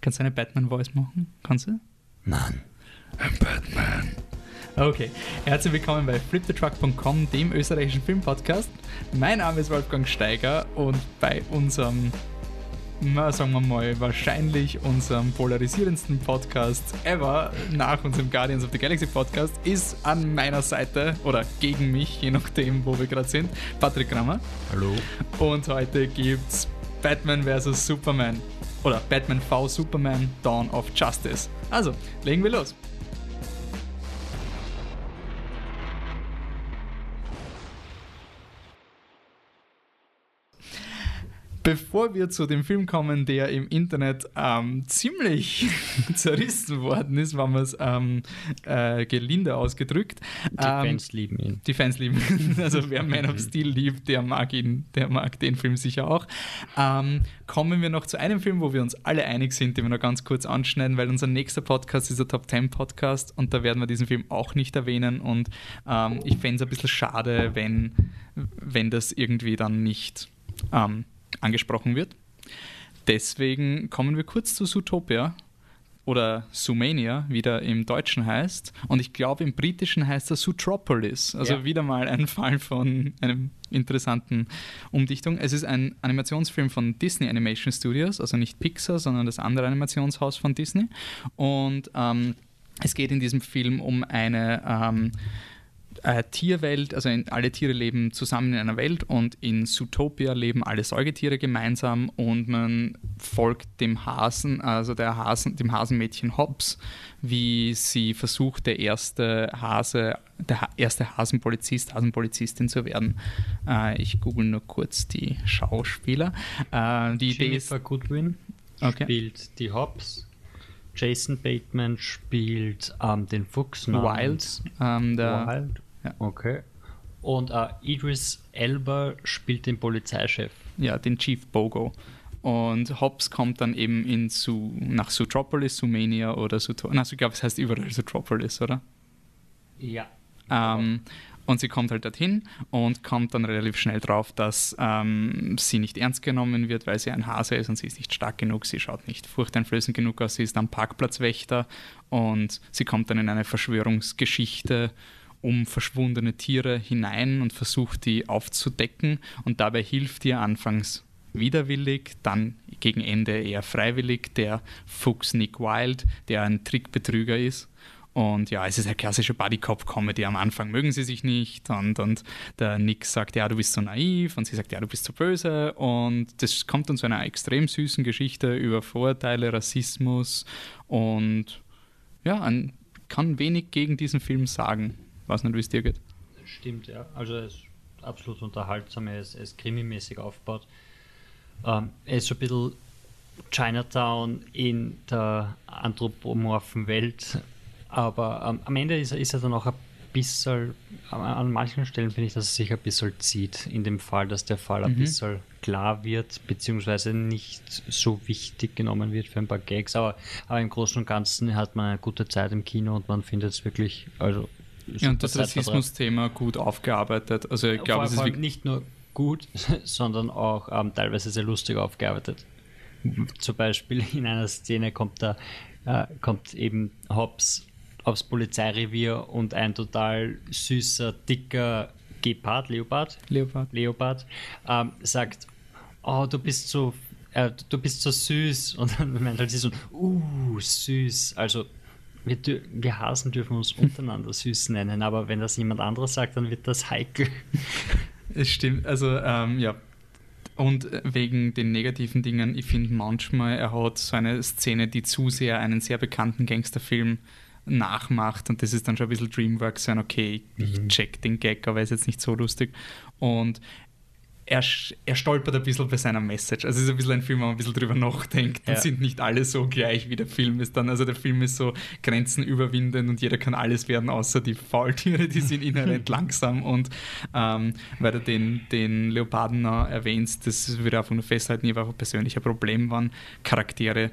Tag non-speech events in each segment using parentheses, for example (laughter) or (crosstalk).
Kannst du eine Batman-Voice machen? Kannst du? Nein. I'm Batman. Okay, herzlich willkommen bei flipthetruck.com, dem österreichischen Filmpodcast. Mein Name ist Wolfgang Steiger und bei unserem, na, sagen wir mal, wahrscheinlich unserem polarisierendsten Podcast ever nach unserem Guardians of the Galaxy Podcast ist an meiner Seite oder gegen mich, je nachdem, wo wir gerade sind, Patrick Grammer. Hallo. Und heute gibt's Batman vs. Superman oder Batman v Superman Dawn of Justice. Also, legen wir los. Bevor wir zu dem Film kommen, der im Internet ähm, ziemlich (laughs) zerrissen worden ist, wenn man es ähm, äh, gelinde ausgedrückt. Die ähm, Fans lieben ihn. Die Fans lieben ihn. (laughs) Also wer Man of Steel liebt, der mag ihn, der mag den Film sicher auch. Ähm, kommen wir noch zu einem Film, wo wir uns alle einig sind, den wir noch ganz kurz anschneiden, weil unser nächster Podcast ist der Top 10 Podcast und da werden wir diesen Film auch nicht erwähnen und ähm, ich fände es ein bisschen schade, wenn, wenn das irgendwie dann nicht ähm, angesprochen wird. Deswegen kommen wir kurz zu Zootopia oder Sumania, wie der im Deutschen heißt. Und ich glaube, im Britischen heißt er Zootropolis. Also ja. wieder mal ein Fall von einem interessanten Umdichtung. Es ist ein Animationsfilm von Disney Animation Studios, also nicht Pixar, sondern das andere Animationshaus von Disney. Und ähm, es geht in diesem Film um eine ähm, äh, Tierwelt, also in, alle Tiere leben zusammen in einer Welt und in Zootopia leben alle Säugetiere gemeinsam und man folgt dem Hasen, also der Hasen, dem Hasenmädchen Hobbs, wie sie versucht, der erste Hase, der ha erste Hasenpolizist, Hasenpolizistin zu werden. Äh, ich google nur kurz die Schauspieler. Äh, die Jennifer Idee ist, Goodwin okay. spielt die Hobbs. Jason Bateman spielt ähm, den Fuchs Wild. Ähm, Wild. Ja. Okay. Und äh, Idris Elba spielt den Polizeichef. Ja, den Chief Bogo. Und Hobbs kommt dann eben in Su nach Zootropolis, Sumania oder Zootropolis. Also ich glaube, es heißt überall Zootropolis, oder? Ja. Ähm, und sie kommt halt dorthin und kommt dann relativ schnell drauf, dass ähm, sie nicht ernst genommen wird, weil sie ein Hase ist und sie ist nicht stark genug, sie schaut nicht furchteinflößend genug aus, sie ist dann Parkplatzwächter und sie kommt dann in eine Verschwörungsgeschichte um verschwundene Tiere hinein und versucht, die aufzudecken. Und dabei hilft ihr anfangs widerwillig, dann gegen Ende eher freiwillig der Fuchs Nick Wilde, der ein Trickbetrüger ist. Und ja, es ist eine klassische Buddy-Cop-Comedy. Am Anfang mögen sie sich nicht und, und der Nick sagt, ja, du bist so naiv und sie sagt, ja, du bist so böse. Und das kommt dann zu einer extrem süßen Geschichte über Vorurteile, Rassismus und ja, man kann wenig gegen diesen Film sagen weiß nicht, wie es dir geht. Stimmt, ja. Also es ist absolut unterhaltsam, er ist, krimimäßig aufgebaut. Ähm, er ist so ein bisschen Chinatown in der anthropomorphen Welt, aber ähm, am Ende ist er, ist er dann auch ein bisschen, an manchen Stellen finde ich, dass es sich ein bisschen zieht, in dem Fall, dass der Fall ein mhm. bisschen klar wird, beziehungsweise nicht so wichtig genommen wird für ein paar Gags, aber, aber im Großen und Ganzen hat man eine gute Zeit im Kino und man findet es wirklich, also ja, und das Rassismus-Thema gut aufgearbeitet. Also ich glaube, es ist nicht nur gut, (laughs) sondern auch ähm, teilweise sehr lustig aufgearbeitet. Zum Beispiel in einer Szene kommt da äh, kommt eben Hobbs aufs Polizeirevier und ein total süßer, dicker Gepard, Leopard, Leopard, Leopard ähm, sagt, oh, du bist so, äh, du bist so süß (laughs) und dann meint halt sie so, uh, süß. Also wir, wir Hasen dürfen uns untereinander süß nennen, aber wenn das jemand anderes sagt, dann wird das heikel. Es stimmt, also ähm, ja. Und wegen den negativen Dingen, ich finde manchmal, er hat so eine Szene, die zu sehr einen sehr bekannten Gangsterfilm nachmacht und das ist dann schon ein bisschen Dreamworks sein, okay, ich mhm. check den Gag, aber er ist jetzt nicht so lustig. Und er, er stolpert ein bisschen bei seiner Message. Also es ist ein bisschen ein Film, wo man ein bisschen drüber nachdenkt. Dann ja. sind nicht alle so gleich, wie der Film ist dann. Also der Film ist so Grenzen überwindend und jeder kann alles werden, außer die Faultiere, die sind inhärent (laughs) langsam. Und ähm, weil du den, den Leoparden erwähnst, das würde ich einfach nur festhalten, ich einfach ein persönlicher Problem waren, Charaktere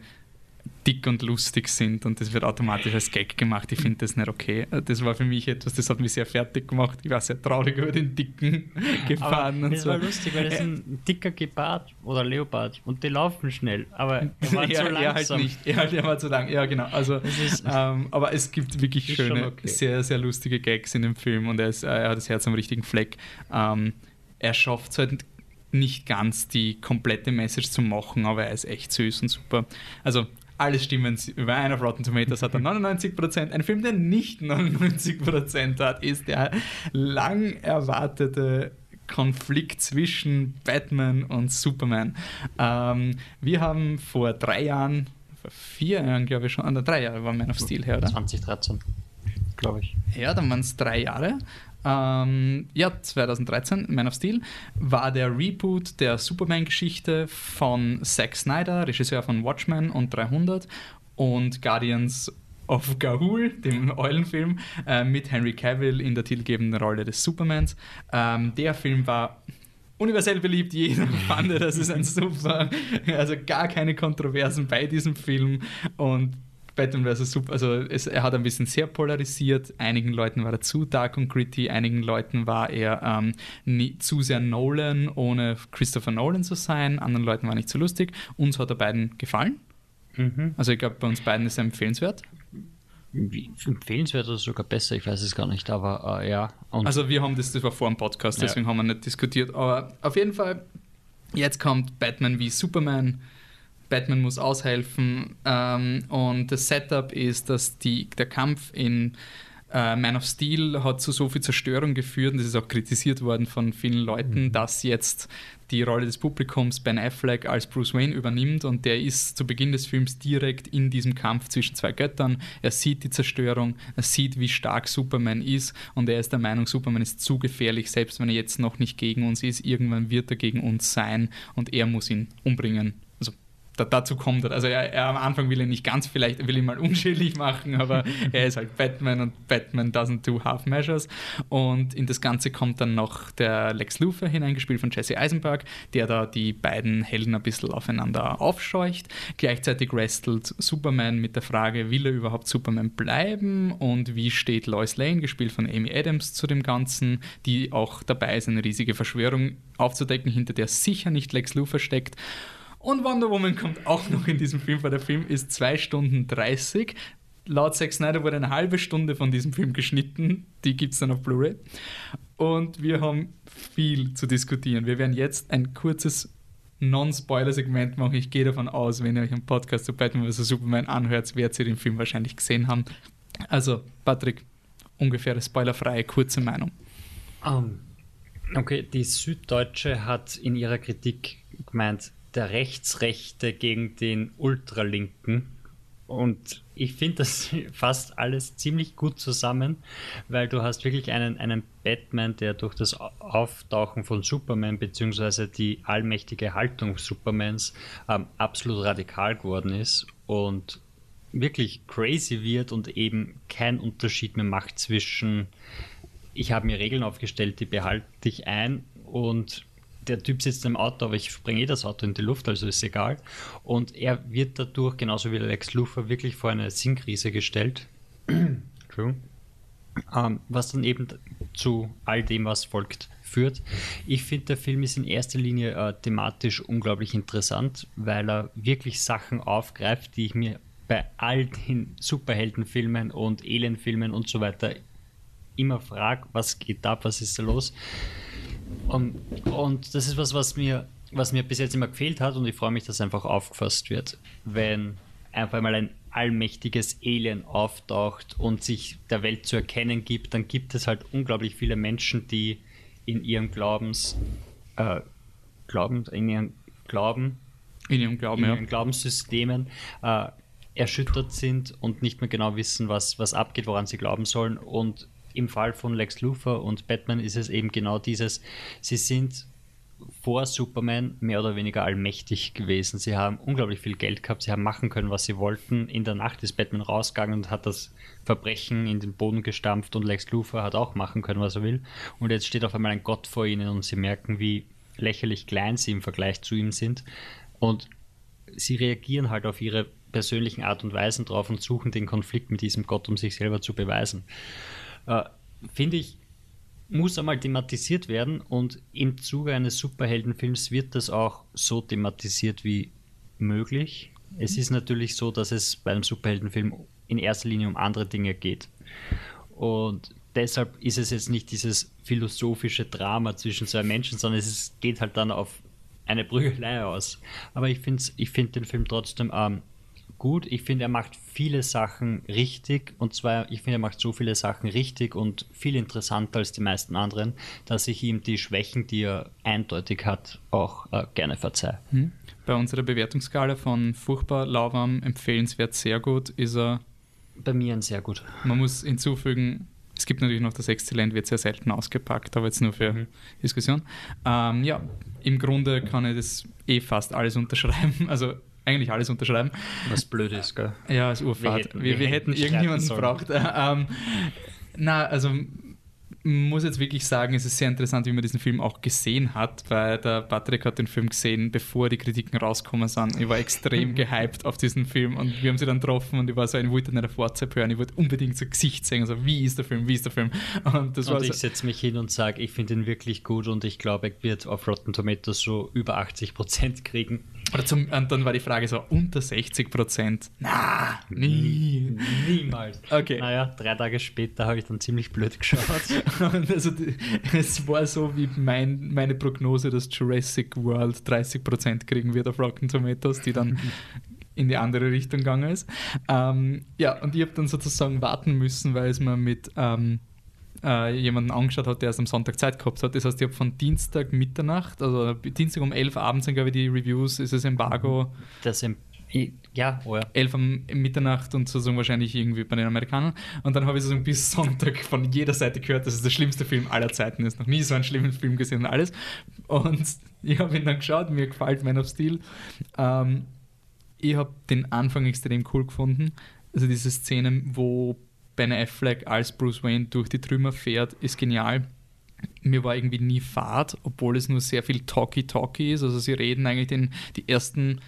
dick und lustig sind und das wird automatisch als Gag gemacht. Ich finde das nicht okay. Das war für mich etwas, das hat mich sehr fertig gemacht. Ich war sehr traurig über den Dicken (laughs) gefahren. Aber und das so. war lustig, weil das ist ein dicker Gepard oder Leopard und die laufen schnell, aber er war (laughs) er, zu er halt langsam. nicht. Er, halt, er war zu lang. Ja, genau. Also, ähm, aber es gibt wirklich schöne, okay. sehr, sehr lustige Gags in dem Film und er, ist, äh, er hat das Herz am richtigen Fleck. Ähm, er schafft es halt nicht ganz, die komplette Message zu machen, aber er ist echt süß und super. Also, alle Stimmen überein auf Rotten Tomatoes hat er 99%. Ein Film, der nicht 99% hat, ist der lang erwartete Konflikt zwischen Batman und Superman. Ähm, wir haben vor drei Jahren, vor vier Jahren glaube ich schon, ah, drei Jahre war Man of Steel her, oder? 2013, glaube ich. Ja, dann waren es drei Jahre. Ähm, ja, 2013, Man of Steel, war der Reboot der Superman-Geschichte von Zack Snyder, Regisseur von Watchmen und 300 und Guardians of Gahul, dem (laughs) Eulenfilm, äh, mit Henry Cavill in der titelgebenden Rolle des Supermans. Ähm, der Film war universell beliebt, jeder (laughs) fand, das ist ein super, also gar keine Kontroversen bei diesem Film und Batman vs. Super, also es, er hat ein bisschen sehr polarisiert. Einigen Leuten war er zu dark und gritty, einigen Leuten war er ähm, nie, zu sehr Nolan, ohne Christopher Nolan zu sein, anderen Leuten war nicht so lustig. Uns hat er beiden gefallen. Mhm. Also ich glaube, bei uns beiden ist er empfehlenswert. Empfehlenswert oder sogar besser, ich weiß es gar nicht, aber äh, ja. Und Also wir haben das, das war vor dem Podcast, Ja. deswegen haben wir nicht diskutiert. Aber auf jeden Fall, jetzt kommt Batman wie Superman. Batman muss aushelfen. Ähm, und das Setup ist, dass die, der Kampf in äh, Man of Steel hat zu so viel Zerstörung geführt und das ist auch kritisiert worden von vielen Leuten, dass jetzt die Rolle des Publikums Ben Affleck als Bruce Wayne übernimmt und der ist zu Beginn des Films direkt in diesem Kampf zwischen zwei Göttern. Er sieht die Zerstörung, er sieht, wie stark Superman ist und er ist der Meinung, Superman ist zu gefährlich, selbst wenn er jetzt noch nicht gegen uns ist. Irgendwann wird er gegen uns sein und er muss ihn umbringen. Da, dazu kommt er. Also er, er am Anfang will er nicht ganz vielleicht, will ihn mal unschädlich machen, aber (laughs) er ist halt Batman und Batman doesn't do half measures. Und in das Ganze kommt dann noch der Lex Luthor hineingespielt von Jesse Eisenberg, der da die beiden Helden ein bisschen aufeinander aufscheucht. Gleichzeitig wrestelt Superman mit der Frage, will er überhaupt Superman bleiben und wie steht Lois Lane, gespielt von Amy Adams, zu dem Ganzen, die auch dabei ist, eine riesige Verschwörung aufzudecken, hinter der sicher nicht Lex Luthor steckt. Und Wonder Woman kommt auch noch in diesem Film, weil der Film ist 2 Stunden 30. Laut Zack Snyder wurde eine halbe Stunde von diesem Film geschnitten. Die gibt es dann auf Blu-ray. Und wir haben viel zu diskutieren. Wir werden jetzt ein kurzes Non-Spoiler-Segment machen. Ich gehe davon aus, wenn ihr euch einen Podcast zu Batman vs. Superman anhört, werdet ihr den Film wahrscheinlich gesehen haben. Also, Patrick, ungefähre spoilerfreie, kurze Meinung. Ähm, okay, die Süddeutsche hat in ihrer Kritik gemeint, der Rechtsrechte gegen den Ultralinken. Und ich finde das (laughs) fasst alles ziemlich gut zusammen, weil du hast wirklich einen, einen Batman, der durch das Auftauchen von Superman bzw. die allmächtige Haltung Supermans ähm, absolut radikal geworden ist und wirklich crazy wird und eben keinen Unterschied mehr macht zwischen ich habe mir Regeln aufgestellt, die behalte ich ein und der Typ sitzt im Auto, aber ich springe eh das Auto in die Luft, also ist egal. Und er wird dadurch, genauso wie Lex Luthor, wirklich vor eine Sinnkrise gestellt. (clears throat) Entschuldigung. Ähm, was dann eben zu all dem, was folgt, führt. Ich finde, der Film ist in erster Linie äh, thematisch unglaublich interessant, weil er wirklich Sachen aufgreift, die ich mir bei all den Superheldenfilmen und Alienfilmen und so weiter immer frage, was geht ab, was ist da los. Und, und das ist was, was mir, was mir bis jetzt immer gefehlt hat und ich freue mich, dass einfach aufgefasst wird, wenn einfach mal ein allmächtiges Alien auftaucht und sich der Welt zu erkennen gibt, dann gibt es halt unglaublich viele Menschen, die in ihrem Glaubens, äh, Glauben, in ihrem Glauben, In ihrem Glauben, in ja. ihren Glaubenssystemen äh, erschüttert sind und nicht mehr genau wissen, was, was abgeht, woran sie glauben sollen. Und im Fall von Lex Luthor und Batman ist es eben genau dieses, sie sind vor Superman mehr oder weniger allmächtig gewesen. Sie haben unglaublich viel Geld gehabt, sie haben machen können, was sie wollten. In der Nacht ist Batman rausgegangen und hat das Verbrechen in den Boden gestampft und Lex Luthor hat auch machen können, was er will. Und jetzt steht auf einmal ein Gott vor ihnen und sie merken, wie lächerlich klein sie im Vergleich zu ihm sind. Und sie reagieren halt auf ihre persönlichen Art und Weisen drauf und suchen den Konflikt mit diesem Gott, um sich selber zu beweisen. Äh, Finde ich, muss einmal thematisiert werden und im Zuge eines Superheldenfilms wird das auch so thematisiert wie möglich. Es ist natürlich so, dass es beim Superheldenfilm in erster Linie um andere Dinge geht. Und deshalb ist es jetzt nicht dieses philosophische Drama zwischen zwei Menschen, sondern es geht halt dann auf eine Prügelei aus. Aber ich finde ich find den Film trotzdem ähm, gut. Ich finde, er macht viele Sachen richtig. Und zwar, ich finde, er macht so viele Sachen richtig und viel interessanter als die meisten anderen, dass ich ihm die Schwächen, die er eindeutig hat, auch äh, gerne verzeihe. Hm. Bei unserer Bewertungsskala von furchtbar, lauwarm, empfehlenswert, sehr gut ist er. Bei mir ein sehr gut. Man muss hinzufügen, es gibt natürlich noch das Exzellent, wird sehr selten ausgepackt, aber jetzt nur für mhm. Diskussion. Ähm, ja, im Grunde kann ich das eh fast alles unterschreiben. (laughs) Also eigentlich alles unterschreiben. Was blöd ist, gell? Ja, als Urfahrt. Wir hätten, wir, wir hätten irgendjemanden braucht. Ähm, na, also muss jetzt wirklich sagen, es ist sehr interessant, wie man diesen Film auch gesehen hat, weil der Patrick hat den Film gesehen, bevor die Kritiken rausgekommen sind. Ich war extrem (laughs) gehypt auf diesen Film und wir haben sie dann getroffen und ich war so, ich wollte in der WhatsApp hören, ich wollte unbedingt so Gesicht sehen, also wie ist der Film, wie ist der Film? Und, und ich so, setze mich hin und sage, ich finde ihn wirklich gut und ich glaube, er wird auf Rotten Tomatoes so über 80 Prozent kriegen. Oder zum, und dann war die Frage so, unter 60 Prozent? Na, nie. Niemals. Okay. Naja, drei Tage später habe ich dann ziemlich blöd geschaut. (laughs) (laughs) also, es war so wie mein, meine Prognose, dass Jurassic World 30 Prozent kriegen wird auf Rotten Tomatoes, die dann (laughs) in die andere Richtung gegangen ist. Ähm, ja, und ich habe dann sozusagen warten müssen, weil es mir mit ähm, äh, jemanden angeschaut hat, der erst am Sonntag Zeit gehabt hat. Das heißt, ich habe von Dienstag Mitternacht, also Dienstag um 11 Uhr abends sind, glaube ich, die Reviews, ist es Embargo. Das im ja, oh ja. 11 um Mitternacht und sozusagen wahrscheinlich irgendwie bei den Amerikanern. Und dann habe ich sozusagen bis Sonntag von jeder Seite gehört, dass es der schlimmste Film aller Zeiten ist. Noch nie so einen schlimmen Film gesehen und alles. Und (laughs) ich habe ihn dann geschaut, mir gefällt Man of Steel. Ähm, ich habe den Anfang extrem cool gefunden. Also diese Szene, wo Ben Affleck als Bruce Wayne durch die Trümmer fährt, ist genial. Mir war irgendwie nie Fahrt, obwohl es nur sehr viel Talky-Talky ist. Also sie reden eigentlich den, die ersten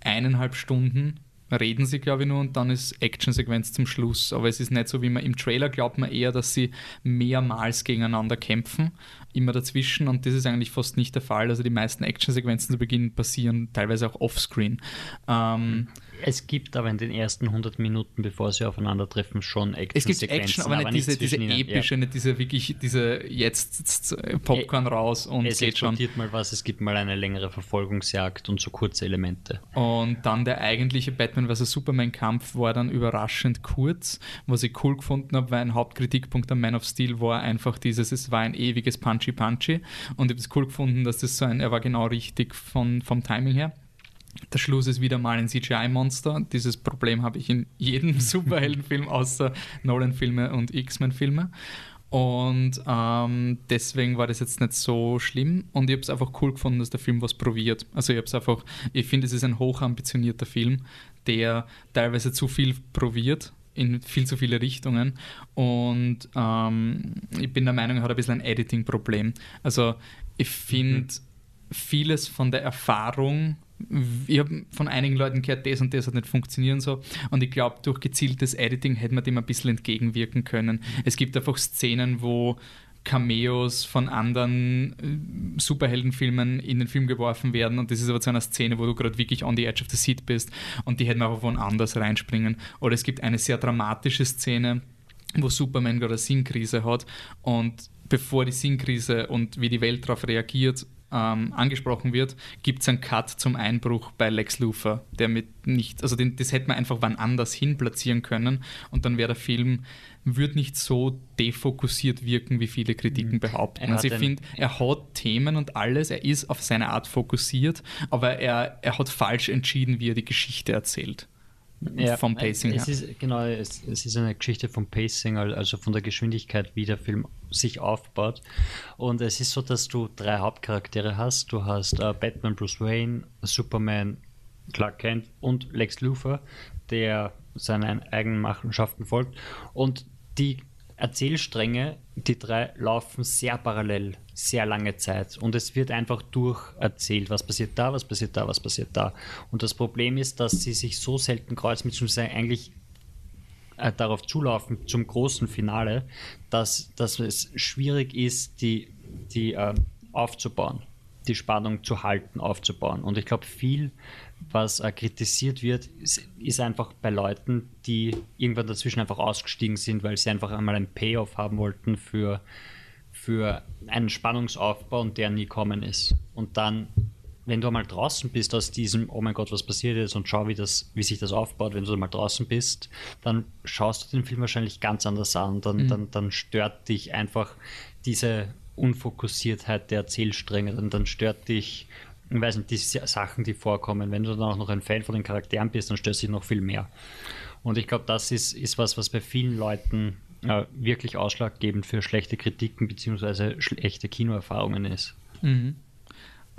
eineinhalb Stunden reden sie, glaube ich, nur und dann ist Actionsequenz zum Schluss. Aber es ist nicht so, wie man im Trailer glaubt man eher, dass sie mehrmals gegeneinander kämpfen, immer dazwischen und das ist eigentlich fast nicht der Fall. Also die meisten Actionsequenzen zu Beginn passieren teilweise auch offscreen. Ähm, es gibt aber in den ersten 100 Minuten, bevor sie aufeinandertreffen, schon Action. Es gibt Action, aber, aber nicht diese, diese epische, ja. nicht diese wirklich, diese jetzt Popcorn raus und es geht schon. mal was, es gibt mal eine längere Verfolgungsjagd und so kurze Elemente. Und dann der eigentliche Batman vs. Superman-Kampf war dann überraschend kurz, was ich cool gefunden habe, weil ein Hauptkritikpunkt am Man of Steel war einfach dieses, es war ein ewiges Punchy-Punchy und ich habe es cool gefunden, dass das so ein, er war genau richtig von, vom Timing her. Der Schluss ist wieder mal ein CGI-Monster. Dieses Problem habe ich in jedem (laughs) Superheldenfilm außer Nolan-Filme und X-Men-Filme. Und ähm, deswegen war das jetzt nicht so schlimm. Und ich habe es einfach cool gefunden, dass der Film was probiert. Also ich habe es einfach, ich finde, es ist ein hochambitionierter Film, der teilweise zu viel probiert in viel zu viele Richtungen. Und ähm, ich bin der Meinung, er hat ein bisschen ein Editing-Problem. Also ich finde mhm. vieles von der Erfahrung ich habe von einigen Leuten gehört, das und das hat nicht funktioniert so. Und ich glaube, durch gezieltes Editing hätte man dem ein bisschen entgegenwirken können. Es gibt einfach Szenen, wo Cameos von anderen äh, Superheldenfilmen in den Film geworfen werden und das ist aber zu einer Szene, wo du gerade wirklich on the edge of the seat bist und die hätten einfach woanders reinspringen. Oder es gibt eine sehr dramatische Szene, wo Superman gerade eine Sinnkrise hat und bevor die Sinnkrise und wie die Welt darauf reagiert, ähm, angesprochen wird, gibt es einen Cut zum Einbruch bei Lex Luthor, der mit nicht, also den, das hätte man einfach wann anders hin platzieren können und dann wäre der Film, würde nicht so defokussiert wirken, wie viele Kritiken mhm. behaupten. Also ich finde, er hat Themen und alles, er ist auf seine Art fokussiert, aber er, er hat falsch entschieden, wie er die Geschichte erzählt ja, vom Pacing es her. Ist, genau, es, es, ist eine Geschichte vom Pacing, also von der Geschwindigkeit, wie der Film sich aufbaut. Und es ist so, dass du drei Hauptcharaktere hast. Du hast äh, Batman, Bruce Wayne, Superman, Clark Kent und Lex Luthor, der seinen eigenen Machenschaften folgt. Und die Erzählstränge, die drei laufen sehr parallel, sehr lange Zeit. Und es wird einfach durcherzählt, was passiert da, was passiert da, was passiert da. Und das Problem ist, dass sie sich so selten kreuzen, beziehungsweise eigentlich äh, darauf zulaufen zum großen Finale, dass, dass es schwierig ist, die, die äh, aufzubauen, die Spannung zu halten, aufzubauen. Und ich glaube, viel, was äh, kritisiert wird, ist, ist, einfach bei Leuten, die irgendwann dazwischen einfach ausgestiegen sind, weil sie einfach einmal einen Payoff haben wollten für, für einen Spannungsaufbau und der nie kommen ist. Und dann wenn du einmal draußen bist aus diesem, oh mein Gott, was passiert ist und schau, wie, das, wie sich das aufbaut, wenn du mal draußen bist, dann schaust du den Film wahrscheinlich ganz anders an. Dann, mhm. dann, dann stört dich einfach diese Unfokussiertheit der Erzählstränge, dann, dann stört dich, ich weiß nicht, die Sachen, die vorkommen. Wenn du dann auch noch ein Fan von den Charakteren bist, dann stört sich noch viel mehr. Und ich glaube, das ist, ist was, was bei vielen Leuten äh, wirklich ausschlaggebend für schlechte Kritiken bzw. schlechte Kinoerfahrungen ist. Mhm.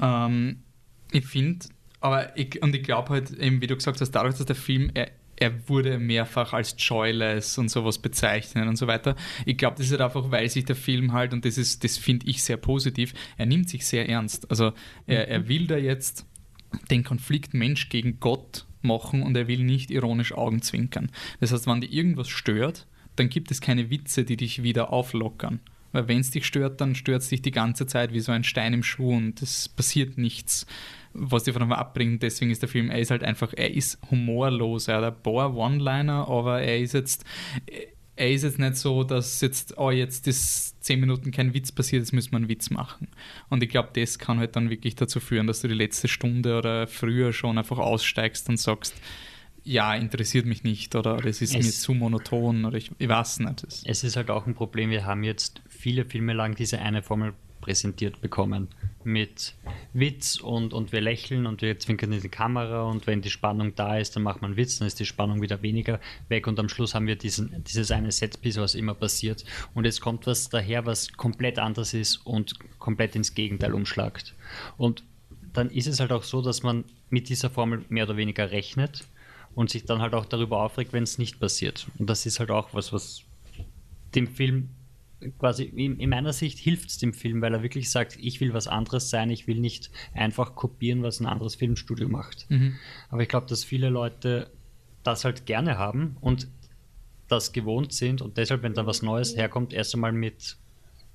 Ähm, ich finde, aber ich, und ich glaube halt, eben, wie du gesagt hast, dadurch, dass der Film, er, er wurde mehrfach als joyless und sowas bezeichnet und so weiter. Ich glaube, das ist halt einfach, weil sich der Film halt, und das ist, das finde ich sehr positiv, er nimmt sich sehr ernst. Also er, er will da jetzt den Konflikt Mensch gegen Gott machen und er will nicht ironisch Augenzwinkern. Das heißt, wenn dir irgendwas stört, dann gibt es keine Witze, die dich wieder auflockern. Weil wenn es dich stört, dann stört es dich die ganze Zeit wie so ein Stein im Schuh und es passiert nichts was die von ihm abbringt. Deswegen ist der Film, er ist halt einfach, er ist humorlos. Er hat ein paar One-Liner, aber er ist jetzt, er ist jetzt nicht so, dass jetzt, oh, jetzt ist zehn Minuten kein Witz passiert, jetzt müssen wir einen Witz machen. Und ich glaube, das kann halt dann wirklich dazu führen, dass du die letzte Stunde oder früher schon einfach aussteigst und sagst, ja, interessiert mich nicht oder es ist es, mir zu monoton oder ich, ich weiß nicht. Es ist halt auch ein Problem, wir haben jetzt viele Filme lang diese eine Formel präsentiert bekommen. Mit Witz und, und wir lächeln und wir zwinkern in die Kamera und wenn die Spannung da ist, dann macht man Witz, dann ist die Spannung wieder weniger weg und am Schluss haben wir diesen, dieses eine Setpiece, was immer passiert. Und jetzt kommt was daher, was komplett anders ist und komplett ins Gegenteil umschlagt. Und dann ist es halt auch so, dass man mit dieser Formel mehr oder weniger rechnet und sich dann halt auch darüber aufregt, wenn es nicht passiert. Und das ist halt auch was, was dem Film quasi in, in meiner Sicht hilft es dem Film, weil er wirklich sagt, ich will was anderes sein, ich will nicht einfach kopieren, was ein anderes Filmstudio macht. Mhm. Aber ich glaube, dass viele Leute das halt gerne haben und das gewohnt sind und deshalb, wenn da was Neues herkommt, erst einmal mit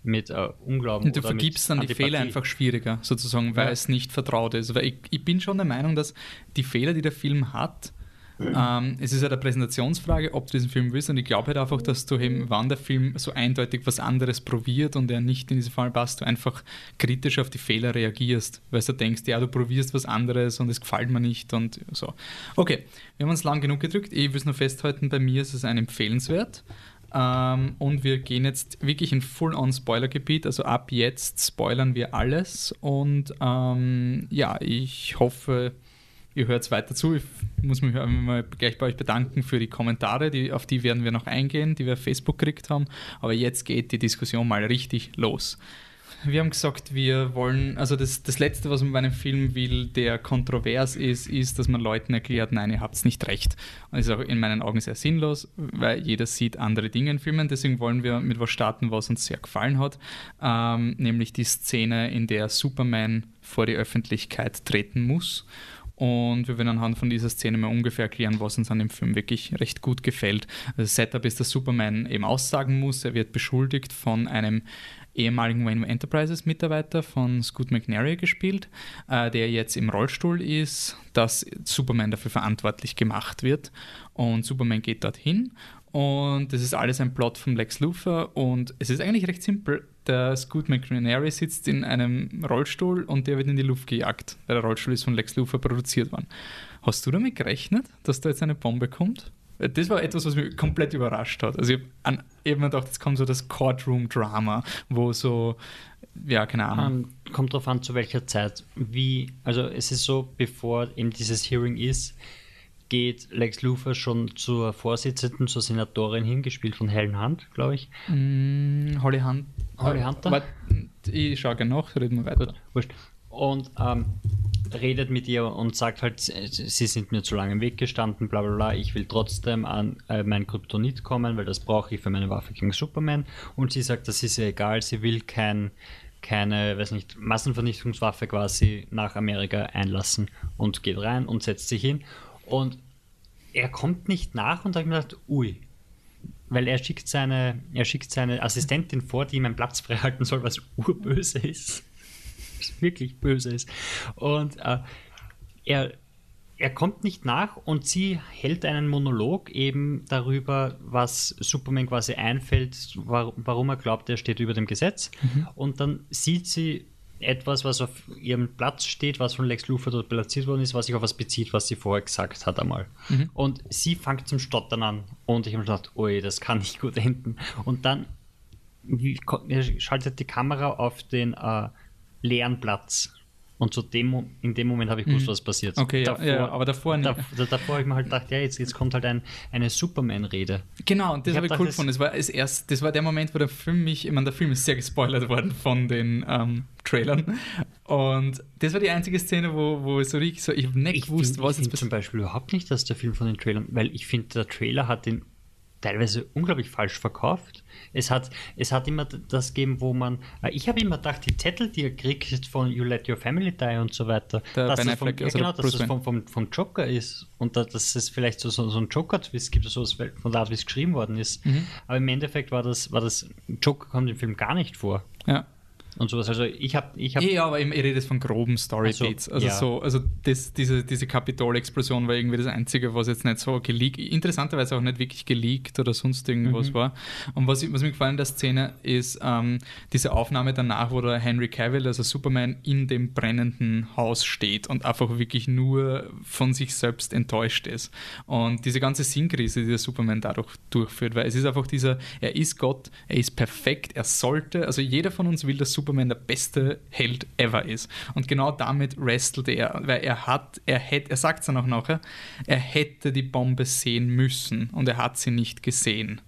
mit äh, Unglauben. Und du vergibst dann die Fehler einfach schwieriger, sozusagen, weil ja. es nicht vertraut ist. Weil ich, ich bin schon der Meinung, dass die Fehler, die der Film hat, ähm, es ist halt eine Präsentationsfrage, ob du diesen Film willst. Und ich glaube halt einfach, dass du eben, wann der Film so eindeutig was anderes probiert und er nicht in diesem Fall passt, du einfach kritisch auf die Fehler reagierst, weil du denkst, ja, du probierst was anderes und es gefällt mir nicht und so. Okay, wir haben uns lang genug gedrückt. Ich will es nur festhalten, bei mir ist es ein empfehlenswert. Ähm, und wir gehen jetzt wirklich in Full-on-Spoiler-Gebiet. Also ab jetzt spoilern wir alles. Und ähm, ja, ich hoffe, ihr hört weiter zu. Ich muss mich mal gleich bei euch bedanken für die Kommentare, die, auf die werden wir noch eingehen, die wir auf Facebook gekriegt haben. Aber jetzt geht die Diskussion mal richtig los. Wir haben gesagt, wir wollen, also das, das Letzte, was man bei einem Film will, der kontrovers ist, ist, dass man Leuten erklärt, nein, ihr habt es nicht recht. Und das ist auch in meinen Augen sehr sinnlos, weil jeder sieht andere Dinge in Filmen. Deswegen wollen wir mit was starten, was uns sehr gefallen hat, ähm, nämlich die Szene, in der Superman vor die Öffentlichkeit treten muss und wir werden anhand von dieser Szene mal ungefähr erklären, was uns an dem Film wirklich recht gut gefällt. Das Setup ist, dass Superman eben aussagen muss. Er wird beschuldigt von einem ehemaligen Wayne Enterprises Mitarbeiter von Scoot McNary gespielt, äh, der jetzt im Rollstuhl ist, dass Superman dafür verantwortlich gemacht wird. Und Superman geht dorthin und das ist alles ein Plot von Lex Luthor und es ist eigentlich recht simpel. Der Scoot McNary sitzt in einem Rollstuhl und der wird in die Luft gejagt, weil der Rollstuhl ist von Lex Luthor produziert worden. Hast du damit gerechnet, dass da jetzt eine Bombe kommt? Das war etwas, was mich komplett überrascht hat. Also ich habe hab mir gedacht, jetzt kommt so das Courtroom-Drama, wo so, ja, keine Ahnung. Um, ähm, kommt darauf an, zu welcher Zeit. Wie, also es ist so, bevor eben dieses Hearing ist, geht Lex Luthor schon zur Vorsitzenden, zur Senatorin hingespielt von Helen Hunt, glaube ich. Mm, Holly Hunt. Holly Hunter? Wart, ich schaue gerne nach, reden wir weiter. Gut, wurscht. Und ähm, redet mit ihr und sagt halt, sie sind mir zu lange im Weg gestanden, bla bla bla, ich will trotzdem an äh, mein Kryptonit kommen, weil das brauche ich für meine Waffe gegen Superman. Und sie sagt, das ist ihr egal, sie will kein, keine, weiß nicht, Massenvernichtungswaffe quasi nach Amerika einlassen und geht rein und setzt sich hin. Und er kommt nicht nach und da habe ich mir gedacht, ui, weil er schickt seine, er schickt seine Assistentin vor, die ihm einen Platz frei halten soll, was urböse ist. wirklich böse ist. Und äh, er, er kommt nicht nach und sie hält einen Monolog eben darüber, was Superman quasi einfällt, warum er glaubt, er steht über dem Gesetz. Mhm. Und dann sieht sie etwas, was auf ihrem Platz steht, was von Lex Luthor dort platziert worden ist, was sich auf was bezieht, was sie vorher gesagt hat einmal. Mhm. Und sie fängt zum Stottern an und ich habe mir gedacht, ui, das kann nicht gut enden. Und dann schaltet die Kamera auf den äh, leeren Platz. Und zu dem, in dem Moment habe ich gewusst, mhm. was passiert. Okay, davor, ja, aber davor nicht. Da, davor habe ich mir halt gedacht, ja, jetzt, jetzt kommt halt ein, eine Superman-Rede. Genau, und das habe ich cool gefunden. Das war, erst, das war der Moment, wo der Film mich, ich meine, der Film ist sehr gespoilert worden von den ähm, Trailern. Und das war die einzige Szene, wo, wo so richtig so, ich habe nicht gewusst, find, was ich jetzt zum Beispiel überhaupt nicht, dass der Film von den Trailern, weil ich finde, der Trailer hat den teilweise unglaublich falsch verkauft. Es hat, es hat immer das gegeben, wo man. Äh, ich habe immer gedacht, die Zettel, die er kriegt von You Let Your Family Die und so weiter, der dass, das, vom, Affleck, also genau, dass das vom, vom, vom, Joker ist und da, dass es vielleicht so, so, so einen Joker-Twist gibt, so von der Art, wie es geschrieben worden ist. Mhm. Aber im Endeffekt war das, war das, Joker kommt im Film gar nicht vor. Ja und sowas. Also ich habe. Ich hab ja, aber ich rede jetzt von groben Storybeats. Also, also, so, also das, diese, diese Kapitol-Explosion war irgendwie das Einzige, was jetzt nicht so geleakt, interessanterweise auch nicht wirklich geleakt oder sonst irgendwas mhm. war. Und was, was mir gefallen in der Szene ist ähm, diese Aufnahme danach, wo der Henry Cavill, also Superman, in dem brennenden Haus steht und einfach wirklich nur von sich selbst enttäuscht ist. Und diese ganze Sinnkrise, die der Superman dadurch durchführt, weil es ist einfach dieser, er ist Gott, er ist perfekt, er sollte, also jeder von uns will, dass Superman Superman der beste Held ever ist. Und genau damit wrestelt er, weil er hat, er hätte, er sagt es dann auch nachher, er hätte die Bombe sehen müssen und er hat sie nicht gesehen.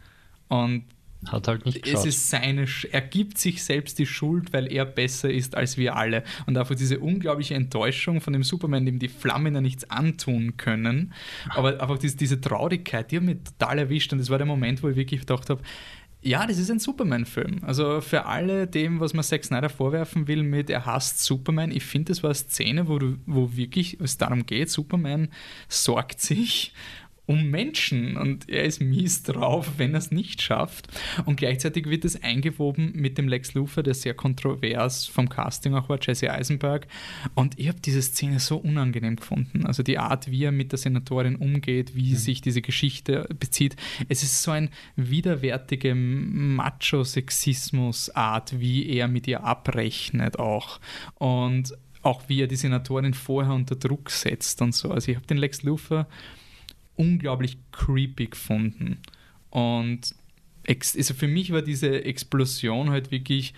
Und hat halt nicht geschaut. Es ist seine, er gibt sich selbst die Schuld, weil er besser ist als wir alle. Und einfach diese unglaubliche Enttäuschung von dem Superman, dem die Flammen ja nichts antun können. Aber einfach diese, diese Traurigkeit, die hat mich total erwischt. Und das war der Moment, wo ich wirklich gedacht habe, ja, das ist ein Superman-Film. Also für alle dem, was man Zack Snyder vorwerfen will mit er hasst Superman, ich finde, das war eine Szene, wo, du, wo wirklich es darum geht, Superman sorgt sich um Menschen und er ist mies drauf, wenn er es nicht schafft. Und gleichzeitig wird es eingewoben mit dem Lex Luthor, der sehr kontrovers vom Casting auch war, Jesse Eisenberg. Und ich habe diese Szene so unangenehm gefunden. Also die Art, wie er mit der Senatorin umgeht, wie mhm. sich diese Geschichte bezieht. Es ist so ein widerwärtige Macho-Sexismus-Art, wie er mit ihr abrechnet auch. Und auch wie er die Senatorin vorher unter Druck setzt und so. Also ich habe den Lex Luthor unglaublich creepy gefunden. Und also für mich war diese Explosion halt wirklich,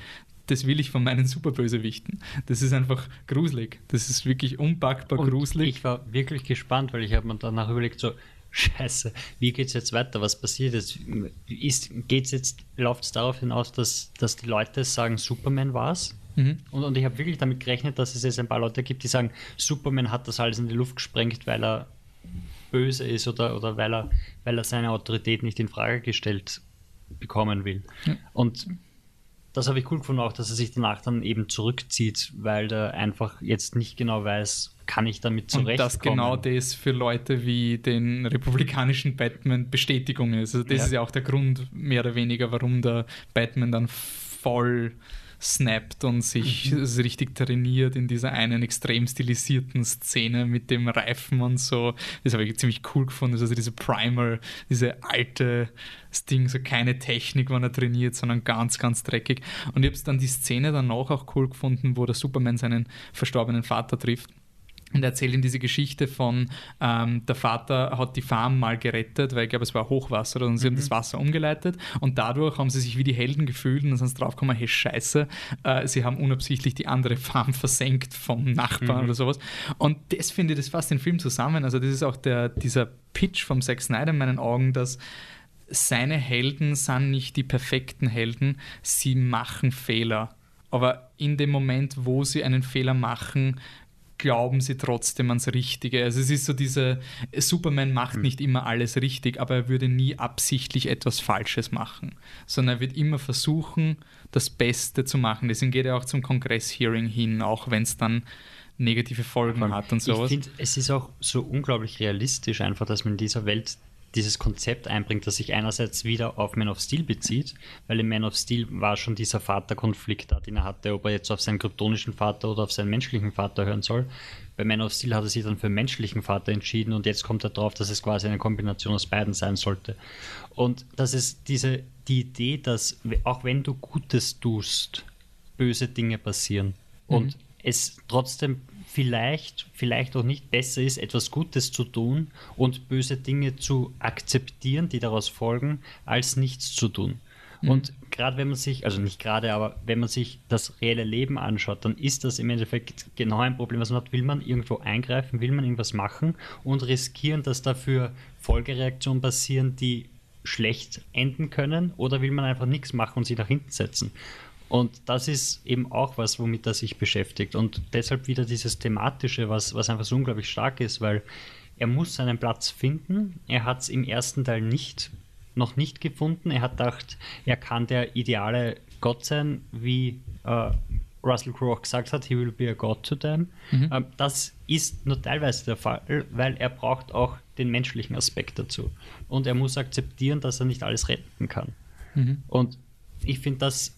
das will ich von meinen Superbösewichten. Das ist einfach gruselig. Das ist wirklich unpackbar Und gruselig. Ich war wirklich gespannt, weil ich habe mir danach überlegt, so, Scheiße, wie geht es jetzt weiter? Was passiert jetzt? Ist, geht's jetzt, läuft es darauf hinaus, dass, dass die Leute sagen, Superman war es? Mhm. Und, und ich habe wirklich damit gerechnet, dass es jetzt ein paar Leute gibt, die sagen, Superman hat das alles in die Luft gesprengt, weil er böse ist oder, oder weil, er, weil er seine Autorität nicht in Frage gestellt bekommen will. Ja. Und das habe ich cool gefunden, auch dass er sich danach dann eben zurückzieht, weil er einfach jetzt nicht genau weiß, kann ich damit zurechtkommen. Und dass genau das für Leute wie den republikanischen Batman Bestätigung ist. Also das ja. ist ja auch der Grund, mehr oder weniger, warum der Batman dann voll snappt und sich mhm. richtig trainiert in dieser einen extrem stilisierten Szene mit dem Reifen und so. Das habe ich ziemlich cool gefunden. Also diese Primer, diese alte Ding, so keine Technik, wann er trainiert, sondern ganz, ganz dreckig. Und ich habe dann die Szene danach auch cool gefunden, wo der Superman seinen verstorbenen Vater trifft und er erzählt ihm diese Geschichte von, ähm, der Vater hat die Farm mal gerettet, weil ich glaube, es war Hochwasser und sie mhm. haben das Wasser umgeleitet und dadurch haben sie sich wie die Helden gefühlt und dann sind sie draufgekommen, hey Scheiße, äh, sie haben unabsichtlich die andere Farm (laughs) versenkt vom Nachbarn mhm. oder sowas. Und das finde ich, das fasst den Film zusammen. Also das ist auch der, dieser Pitch vom Zack Snyder in meinen Augen, dass seine Helden sind nicht die perfekten Helden, sie machen Fehler. Aber in dem Moment, wo sie einen Fehler machen, glauben sie trotzdem ans Richtige. Also es ist so diese, Superman macht mhm. nicht immer alles richtig, aber er würde nie absichtlich etwas Falsches machen, sondern er wird immer versuchen, das Beste zu machen. Deswegen geht er auch zum Kongress-Hearing hin, auch wenn es dann negative Folgen hat und sowas. Ich finde, es ist auch so unglaublich realistisch einfach, dass man in dieser Welt dieses Konzept einbringt, das sich einerseits wieder auf Man of Steel bezieht, weil in Man of Steel war schon dieser Vaterkonflikt da, den er hatte, ob er jetzt auf seinen kryptonischen Vater oder auf seinen menschlichen Vater hören soll. Bei Man of Steel hat er sich dann für menschlichen Vater entschieden und jetzt kommt er darauf, dass es quasi eine Kombination aus beiden sein sollte. Und das ist diese, die Idee, dass auch wenn du Gutes tust, böse Dinge passieren. Mhm. Es trotzdem vielleicht, vielleicht auch nicht besser ist, etwas Gutes zu tun und böse Dinge zu akzeptieren, die daraus folgen, als nichts zu tun. Mhm. Und gerade wenn man sich, also nicht gerade, aber wenn man sich das reelle Leben anschaut, dann ist das im Endeffekt genau ein Problem, was man hat. Will man irgendwo eingreifen, will man irgendwas machen und riskieren, dass dafür Folgereaktionen passieren, die schlecht enden können, oder will man einfach nichts machen und sich nach hinten setzen? Und das ist eben auch was, womit er sich beschäftigt. Und deshalb wieder dieses Thematische, was, was einfach so unglaublich stark ist, weil er muss seinen Platz finden. Er hat es im ersten Teil nicht, noch nicht gefunden. Er hat gedacht, er kann der ideale Gott sein, wie äh, Russell Crowe auch gesagt hat, he will be a God to them. Mhm. Ähm, das ist nur teilweise der Fall, weil er braucht auch den menschlichen Aspekt dazu. Und er muss akzeptieren, dass er nicht alles retten kann. Mhm. Und ich finde, das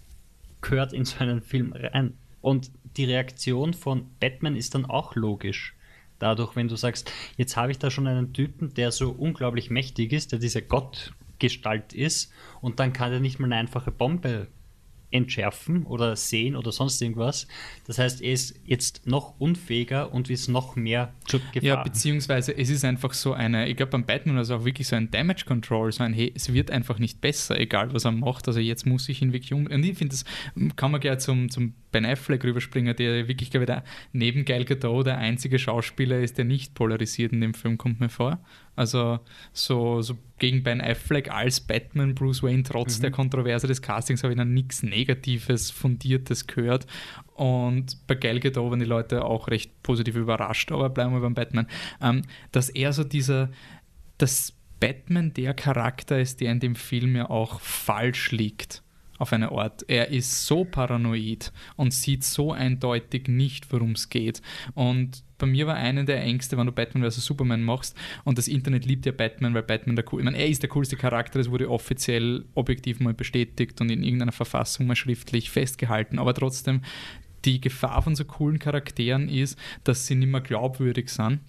gehört in so einen Film rein. Und die Reaktion von Batman ist dann auch logisch. Dadurch, wenn du sagst, jetzt habe ich da schon einen Typen, der so unglaublich mächtig ist, der diese Gottgestalt ist, und dann kann er nicht mal eine einfache Bombe entschärfen oder sehen oder sonst irgendwas. Das heißt, er ist jetzt noch unfähiger und ist noch mehr zur Gefahr. Ja, beziehungsweise es ist einfach so eine, ich glaube beim Batman ist auch wirklich so ein Damage Control, so ein, hey, es wird einfach nicht besser, egal was er macht, also jetzt muss ich ihn wirklich um. Und ich finde, das kann man gerne zum, zum Ben Affleck rüberspringen, der wirklich, glaube ich, der neben Gal Gadot der einzige Schauspieler ist, der nicht polarisiert in dem Film, kommt mir vor. Also so, so gegen Ben Affleck als Batman Bruce Wayne, trotz mhm. der Kontroverse des Castings, habe ich dann nichts Negatives, Fundiertes gehört. Und bei Gal Gadot waren die Leute auch recht positiv überrascht, aber bleiben wir beim Batman. Ähm, dass er so dieser, dass Batman der Charakter ist, der in dem Film ja auch falsch liegt auf eine Art. Er ist so paranoid und sieht so eindeutig nicht, worum es geht. Und bei mir war eine der Ängste, wenn du Batman vs. Superman machst und das Internet liebt ja Batman, weil Batman der cool, ich meine, er ist der coolste Charakter, das wurde offiziell objektiv mal bestätigt und in irgendeiner Verfassung mal schriftlich festgehalten, aber trotzdem die Gefahr von so coolen Charakteren ist, dass sie nicht mehr glaubwürdig sind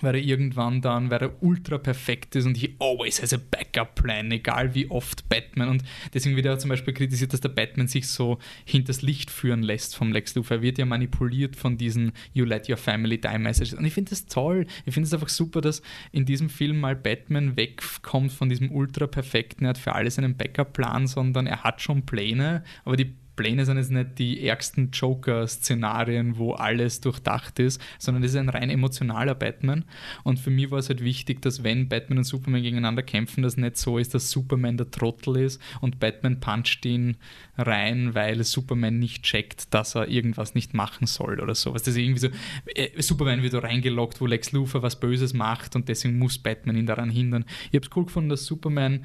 weil er irgendwann dann, weil er ultra perfekt ist und he always has a backup plan, egal wie oft Batman. Und deswegen wird er zum Beispiel kritisiert, dass der Batman sich so hinters Licht führen lässt vom Lex Luthor. Er wird ja manipuliert von diesen You let your family die Messages. Und ich finde das toll. Ich finde es einfach super, dass in diesem Film mal Batman wegkommt von diesem ultra perfekten, er hat für alles einen Backup-Plan, sondern er hat schon Pläne, aber die Pläne sind jetzt nicht die ärgsten Joker-Szenarien, wo alles durchdacht ist, sondern es ist ein rein emotionaler Batman. Und für mich war es halt wichtig, dass wenn Batman und Superman gegeneinander kämpfen, das nicht so ist, dass Superman der Trottel ist und Batman puncht ihn rein, weil Superman nicht checkt, dass er irgendwas nicht machen soll oder sowas. Das ist irgendwie so, äh, Superman wird da reingeloggt, wo Lex Luthor was Böses macht und deswegen muss Batman ihn daran hindern. Ich habe es cool gefunden, dass Superman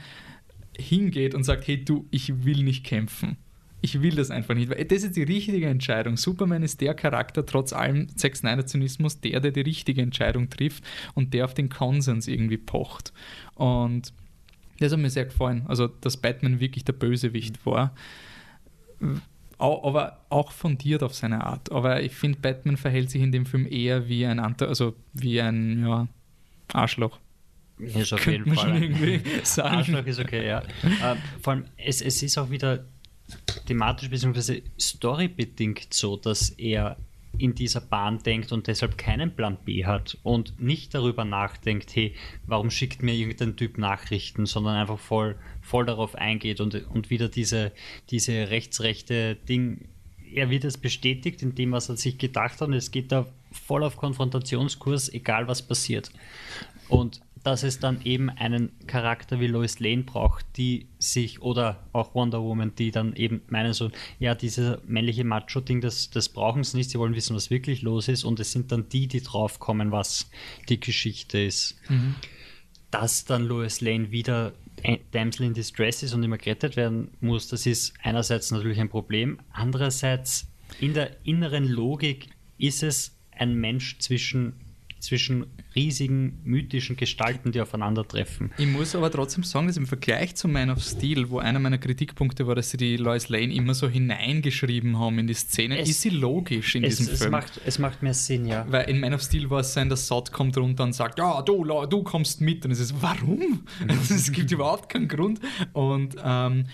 hingeht und sagt, hey du, ich will nicht kämpfen ich will das einfach nicht. Das ist die richtige Entscheidung. Superman ist der Charakter, trotz allem Zack Snyder-Zynismus, der, der die richtige Entscheidung trifft und der auf den Konsens irgendwie pocht. Und das hat mir sehr gefallen. Also, dass Batman wirklich der Bösewicht war. Aber auch fundiert auf seine Art. Aber ich finde, Batman verhält sich in dem Film eher wie ein, also wie ein ja, Arschloch. Ist auf jeden Fall. (laughs) Arschloch ist okay, ja. uh, vor allem, es, es ist auch wieder thematisch bzw. storybedingt so, dass er in dieser Bahn denkt und deshalb keinen Plan B hat und nicht darüber nachdenkt, hey, warum schickt mir irgendein Typ Nachrichten, sondern einfach voll, voll darauf eingeht und, und wieder diese, diese rechtsrechte Ding, er wird es bestätigt in dem, was er sich gedacht hat und es geht da voll auf Konfrontationskurs, egal was passiert. Und dass es dann eben einen Charakter wie Lois Lane braucht, die sich, oder auch Wonder Woman, die dann eben meinen so, ja, dieses männliche Macho-Ding, das, das brauchen sie nicht, sie wollen wissen, was wirklich los ist und es sind dann die, die draufkommen, was die Geschichte ist. Mhm. Dass dann Lois Lane wieder Damsel in Distress ist und immer gerettet werden muss, das ist einerseits natürlich ein Problem, andererseits in der inneren Logik ist es ein Mensch zwischen zwischen riesigen mythischen Gestalten, die aufeinandertreffen. Ich muss aber trotzdem sagen, dass im Vergleich zu Man of Steel, wo einer meiner Kritikpunkte war, dass sie die Lois Lane immer so hineingeschrieben haben in die Szene, es, ist sie logisch in es, diesem es Film. Macht, es macht mehr Sinn, ja. Weil in Man of Steel war es sein, der Sod kommt runter und sagt, ja, du, du kommst mit. Und es ist, warum? (laughs) es gibt überhaupt keinen Grund. Und ähm,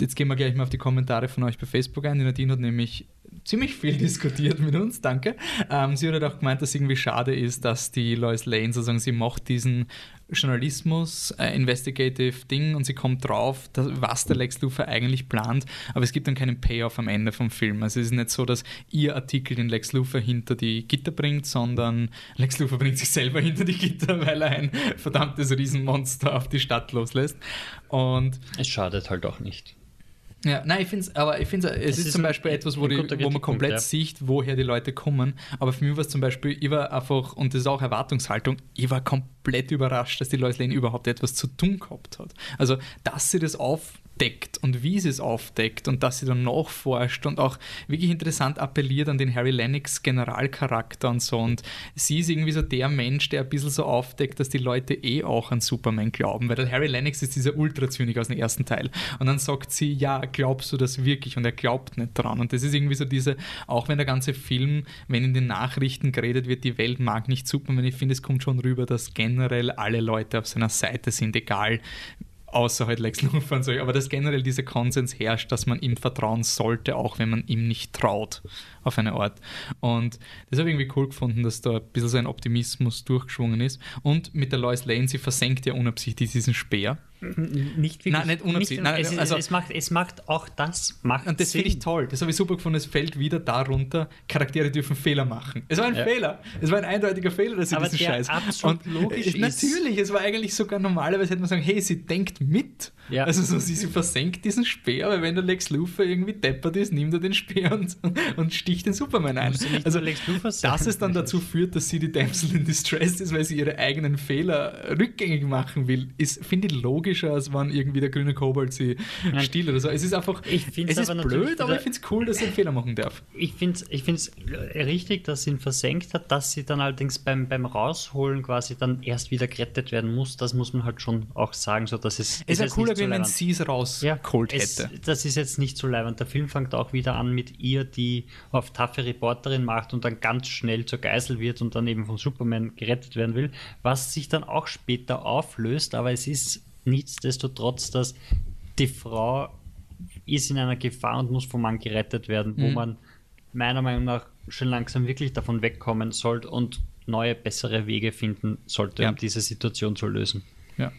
jetzt gehen wir gleich mal auf die Kommentare von euch bei Facebook ein. Die Nadine hat nämlich ziemlich viel (laughs) diskutiert mit uns, danke. Ähm, sie hat auch gemeint, dass es irgendwie schade ist, dass die Lois Lane sozusagen, sie macht diesen Journalismus, äh, Investigative Ding und sie kommt drauf, dass, was der Lex Luthor eigentlich plant, aber es gibt dann keinen Payoff am Ende vom Film. Also es ist nicht so, dass ihr Artikel den Lex Luthor hinter die Gitter bringt, sondern Lex Luthor bringt sich selber hinter die Gitter, (laughs) weil er ein verdammtes Riesenmonster auf die Stadt loslässt. Und es schadet halt auch nicht. Ja, nein, ich finde es, aber ich finde es ist, ist zum Beispiel ein, etwas, wo, die, wo man komplett ja. sieht, woher die Leute kommen. Aber für mich war es zum Beispiel, ich war einfach, und das ist auch Erwartungshaltung, ich war komplett überrascht, dass die Lois Lane überhaupt etwas zu tun gehabt hat. Also, dass sie das auf aufdeckt und wie sie es aufdeckt und dass sie dann nachforscht und auch wirklich interessant appelliert an den Harry Lennox Generalcharakter und so. Und sie ist irgendwie so der Mensch, der ein bisschen so aufdeckt, dass die Leute eh auch an Superman glauben, weil der Harry Lennox ist dieser Ultrazynik aus dem ersten Teil. Und dann sagt sie, ja, glaubst du das wirklich? Und er glaubt nicht dran. Und das ist irgendwie so diese, auch wenn der ganze Film, wenn in den Nachrichten geredet wird, die Welt mag nicht Superman, ich finde, es kommt schon rüber, dass generell alle Leute auf seiner Seite sind, egal außer halt Lex Luthor und so, aber dass generell dieser Konsens herrscht, dass man ihm vertrauen sollte, auch wenn man ihm nicht traut, auf eine Art. Und das habe ich irgendwie cool gefunden, dass da ein bisschen so ein Optimismus durchgeschwungen ist. Und mit der Lois Lane, sie versenkt ja unabsichtlich diesen Speer. Nicht wirklich. Nein, nicht unabsichtlich. Nein, es, also, es, macht, es macht auch das. Macht und das finde ich toll. Das habe ich super gefunden. Es fällt wieder darunter, Charaktere dürfen Fehler machen. Es war ein ja. Fehler. Es war ein eindeutiger Fehler, dass sie Aber diesen Scheiß. Absolut und logisch ist. Natürlich, es war eigentlich sogar normalerweise hätte man sagen, hey, sie denkt mit. Ja. Also so, sie, sie versenkt diesen Speer, weil wenn der Lex Luthor irgendwie deppert ist, nimmt er den Speer und, und sticht den Superman ein. Also dass es dann dazu führt, dass sie die Damsel in Distress ist, weil sie ihre eigenen Fehler rückgängig machen will, ist, finde ich, logischer, als wenn irgendwie der grüne Kobold sie Nein. stiehlt oder so. Es ist einfach, ich es ist blöd, aber ich finde es cool, dass sie einen Fehler machen darf. Ich finde es ich richtig, dass sie ihn versenkt hat, dass sie dann allerdings beim, beim Rausholen quasi dann erst wieder gerettet werden muss. Das muss man halt schon auch sagen, so dass es. Es ist cooler, wenn sie es rausgeholt ja, hätte. Es, das ist jetzt nicht so leibend. Der Film fängt auch wieder an mit ihr, die auf taffe Reporterin macht und dann ganz schnell zur Geisel wird und dann eben von Superman gerettet werden will, was sich dann auch später auflöst, aber es ist nichtsdestotrotz, dass die Frau ist in einer Gefahr und muss vom Mann gerettet werden, wo mhm. man meiner Meinung nach schon langsam wirklich davon wegkommen sollte und neue, bessere Wege finden sollte, ja. um diese Situation zu lösen. Ja.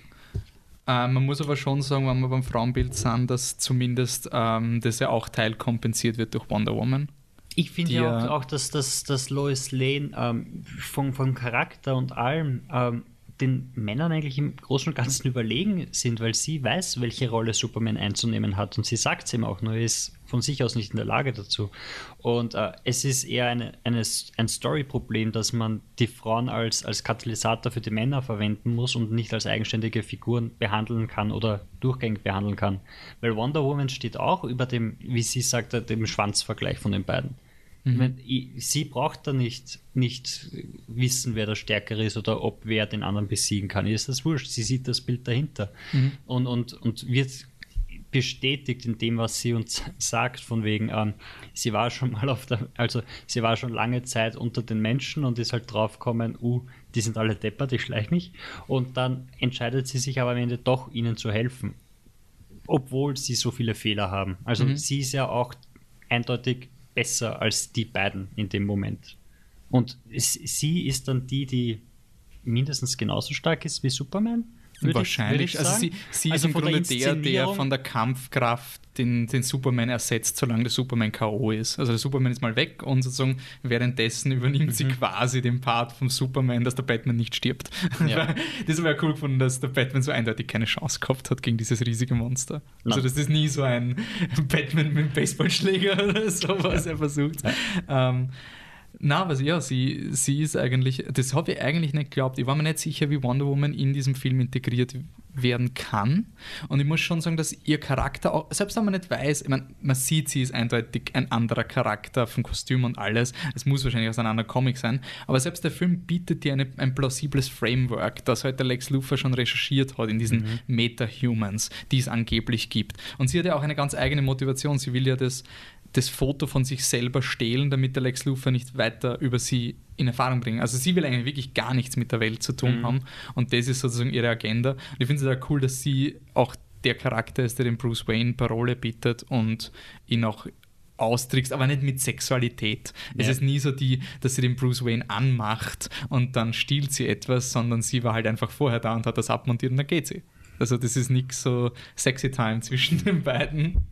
Äh, man muss aber schon sagen, wenn wir beim Frauenbild sind, dass zumindest ähm, das ja auch teilkompensiert wird durch Wonder Woman. Ich finde ja auch, auch, dass, dass, dass Lois Lane ähm, vom, vom Charakter und allem ähm, den Männern eigentlich im Großen und Ganzen (laughs) überlegen sind, weil sie weiß, welche Rolle Superman einzunehmen hat und sie sagt es ihm auch, nur er ist von sich aus nicht in der Lage dazu. Und äh, es ist eher eine, eine, ein Story-Problem, dass man die Frauen als, als Katalysator für die Männer verwenden muss und nicht als eigenständige Figuren behandeln kann oder durchgängig behandeln kann. Weil Wonder Woman steht auch über dem, wie sie sagt, dem Schwanzvergleich von den beiden. Mhm. sie braucht da nicht, nicht wissen, wer der Stärkere ist oder ob wer den anderen besiegen kann. Ihr ist das wurscht. Sie sieht das Bild dahinter mhm. und, und, und wird bestätigt in dem, was sie uns (laughs) sagt, von wegen, ähm, sie war schon mal auf der, also sie war schon lange Zeit unter den Menschen und ist halt draufgekommen, uh, die sind alle deppert, ich schleich mich. Und dann entscheidet sie sich aber am Ende doch, ihnen zu helfen. Obwohl sie so viele Fehler haben. Also mhm. sie ist ja auch eindeutig besser als die beiden in dem Moment. Und sie ist dann die, die mindestens genauso stark ist wie Superman. Wahrscheinlich. Ich, also sie, sie also ist im Grunde der, der von der Kampfkraft den, den Superman ersetzt, solange der Superman K.O. ist. Also der Superman ist mal weg und sozusagen währenddessen übernimmt mhm. sie quasi den Part vom Superman, dass der Batman nicht stirbt. Ja. (laughs) das wäre cool gefunden, dass der Batman so eindeutig keine Chance gehabt hat gegen dieses riesige Monster. No. Also das ist nie so ein Batman mit einem Baseballschläger oder (laughs) so, was er versucht. Ja. Ähm, na, aber ja, sie, sie ist eigentlich, das habe ich eigentlich nicht geglaubt. Ich war mir nicht sicher, wie Wonder Woman in diesem Film integriert werden kann. Und ich muss schon sagen, dass ihr Charakter, auch, selbst wenn man nicht weiß, ich meine, man sieht, sie ist eindeutig ein anderer Charakter vom Kostüm und alles. Es muss wahrscheinlich aus einem anderen Comic sein. Aber selbst der Film bietet dir eine, ein plausibles Framework, das heute halt Lex Luthor schon recherchiert hat in diesen mhm. Meta-Humans, die es angeblich gibt. Und sie hat ja auch eine ganz eigene Motivation. Sie will ja das das Foto von sich selber stehlen, damit der Lex Luthor nicht weiter über sie in Erfahrung bringen. Also sie will eigentlich wirklich gar nichts mit der Welt zu tun mhm. haben und das ist sozusagen ihre Agenda. Und ich finde es sehr cool, dass sie auch der Charakter ist, der dem Bruce Wayne Parole bietet und ihn auch austrickst, aber nicht mit Sexualität. Ja. Es ist nie so die, dass sie den Bruce Wayne anmacht und dann stiehlt sie etwas, sondern sie war halt einfach vorher da und hat das abmontiert und dann geht sie. Also das ist nichts so sexy time zwischen (laughs) den beiden.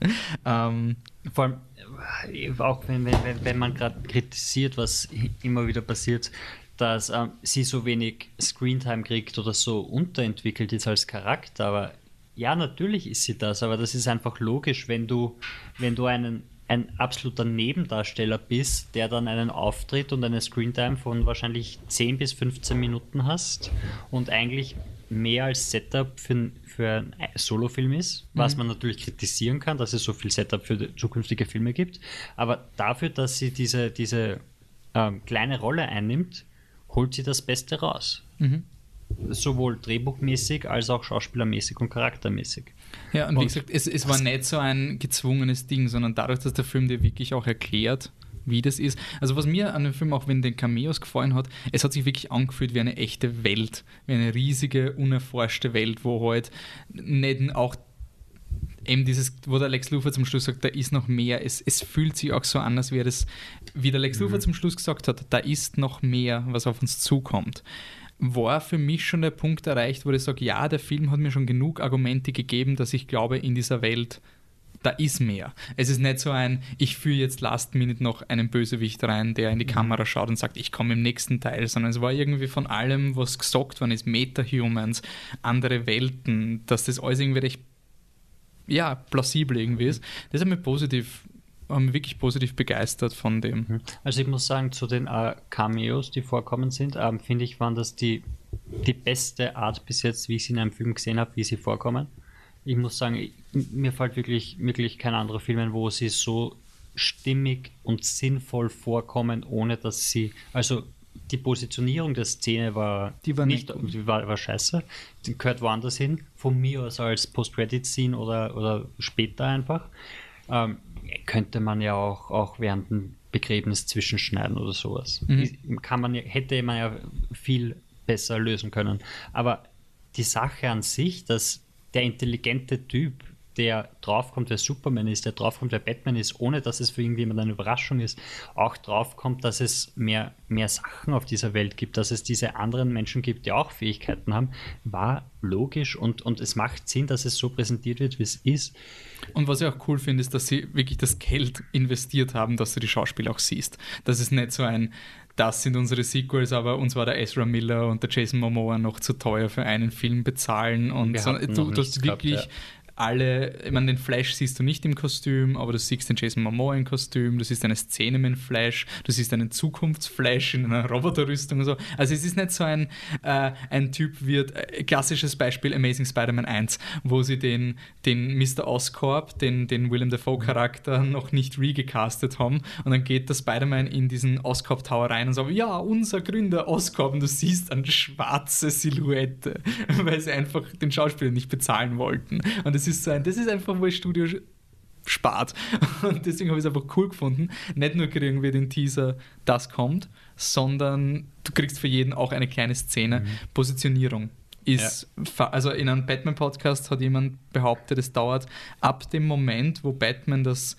(laughs) ähm, Vor allem, äh, auch wenn, wenn, wenn man gerade kritisiert, was immer wieder passiert, dass ähm, sie so wenig Screentime kriegt oder so unterentwickelt ist als Charakter, aber ja, natürlich ist sie das, aber das ist einfach logisch, wenn du, wenn du einen, ein absoluter Nebendarsteller bist, der dann einen Auftritt und eine Screentime von wahrscheinlich 10 bis 15 Minuten hast und eigentlich mehr als Setup für, für ein Solofilm ist, was mhm. man natürlich kritisieren kann, dass es so viel Setup für zukünftige Filme gibt. Aber dafür, dass sie diese, diese ähm, kleine Rolle einnimmt, holt sie das Beste raus. Mhm. Sowohl drehbuchmäßig als auch schauspielermäßig und charaktermäßig. Ja, und, und wie gesagt, es, es war nicht so ein gezwungenes Ding, sondern dadurch, dass der Film dir wirklich auch erklärt, wie das ist. Also was mir an dem Film auch wenn den Cameos gefallen hat, es hat sich wirklich angefühlt wie eine echte Welt, wie eine riesige, unerforschte Welt, wo halt nicht auch eben dieses, wo der Lex Luthor zum Schluss sagt, da ist noch mehr. Es, es fühlt sich auch so an, als wäre das, wie der Lex mhm. Luthor zum Schluss gesagt hat, da ist noch mehr, was auf uns zukommt. War für mich schon der Punkt erreicht, wo ich sage, ja, der Film hat mir schon genug Argumente gegeben, dass ich glaube, in dieser Welt da ist mehr. Es ist nicht so ein, ich führe jetzt Last Minute noch einen Bösewicht rein, der in die mhm. Kamera schaut und sagt, ich komme im nächsten Teil, sondern es war irgendwie von allem, was gesagt worden ist, Meta-Humans, andere Welten, dass das alles irgendwie recht, ja, plausibel irgendwie ist. Das hat mich positiv haben mich wirklich positiv begeistert von dem. Mhm. Also ich muss sagen, zu den äh, Cameos, die vorkommen sind, ähm, finde ich, waren das die, die beste Art bis jetzt, wie ich sie in einem Film gesehen habe, wie sie vorkommen ich muss sagen, mir fällt wirklich, wirklich kein anderer Film ein, wo sie so stimmig und sinnvoll vorkommen, ohne dass sie, also die Positionierung der Szene war, die war nicht, die war, war scheiße. Die gehört woanders hin. Von mir aus als Post-Credit-Scene oder, oder später einfach. Ähm, könnte man ja auch, auch während dem Begräbnis zwischenschneiden oder sowas. Mhm. Kann man, hätte man ja viel besser lösen können. Aber die Sache an sich, dass der intelligente Typ, der draufkommt, wer Superman ist, der draufkommt, wer Batman ist, ohne dass es für irgendjemand eine Überraschung ist, auch draufkommt, dass es mehr, mehr Sachen auf dieser Welt gibt, dass es diese anderen Menschen gibt, die auch Fähigkeiten haben, war logisch und, und es macht Sinn, dass es so präsentiert wird, wie es ist. Und was ich auch cool finde, ist, dass sie wirklich das Geld investiert haben, dass du die Schauspieler auch siehst. Das ist nicht so ein, das sind unsere Sequels, aber uns war der Ezra Miller und der Jason Momoa noch zu teuer für einen Film bezahlen. Und so, du, du hast wirklich gehabt, ja alle, ich meine, den Flash siehst du nicht im Kostüm, aber du siehst den Jason Momoa im Kostüm, du siehst eine Szene mit Flash, du siehst einen Zukunftsflash in einer Roboterrüstung und so. Also es ist nicht so ein, äh, ein Typ wird, äh, klassisches Beispiel Amazing Spider-Man 1, wo sie den, den Mr. Oscorp, den, den Willem Dafoe-Charakter noch nicht regecastet haben und dann geht der Spider-Man in diesen Oscorp Tower rein und sagt, ja, unser Gründer Oscorp und du siehst eine schwarze Silhouette, (laughs) weil sie einfach den Schauspieler nicht bezahlen wollten. Und es ist sein. Das ist einfach, wo das Studio spart. (laughs) Und deswegen habe ich es einfach cool gefunden. Nicht nur kriegen wir den Teaser, das kommt, sondern du kriegst für jeden auch eine kleine Szene. Mhm. Positionierung ist, ja. also in einem Batman-Podcast hat jemand behauptet, es dauert ab dem Moment, wo Batman das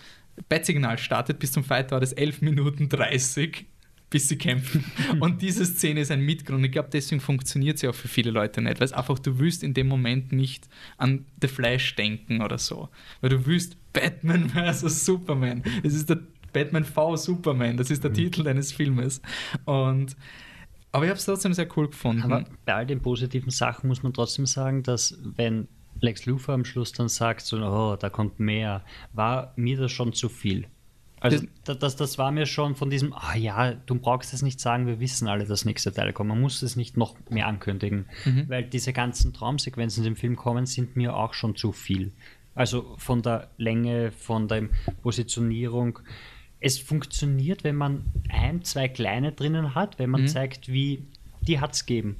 Bat-Signal startet, bis zum Fight dauert es 11 Minuten 30 bis sie kämpfen. (laughs) Und diese Szene ist ein Mitgrund. Ich glaube, deswegen funktioniert sie auch für viele Leute nicht, weil es einfach, du willst in dem Moment nicht an The Flash denken oder so. Weil du willst Batman (laughs) vs. Superman. Es ist der Batman v Superman, das ist der mhm. Titel deines Filmes. Und aber ich habe es trotzdem sehr cool gefunden. Aber bei all den positiven Sachen muss man trotzdem sagen, dass wenn Lex Luthor am Schluss dann sagt, so, oh, da kommt mehr, war mir das schon zu viel. Also das, das, das war mir schon von diesem, ah ja, du brauchst es nicht sagen, wir wissen alle, dass nächste Teil kommt. Man muss es nicht noch mehr ankündigen, mhm. weil diese ganzen Traumsequenzen, die im Film kommen, sind mir auch schon zu viel. Also von der Länge, von der Positionierung. Es funktioniert, wenn man ein, zwei kleine drinnen hat, wenn man mhm. zeigt, wie die hat es gegeben.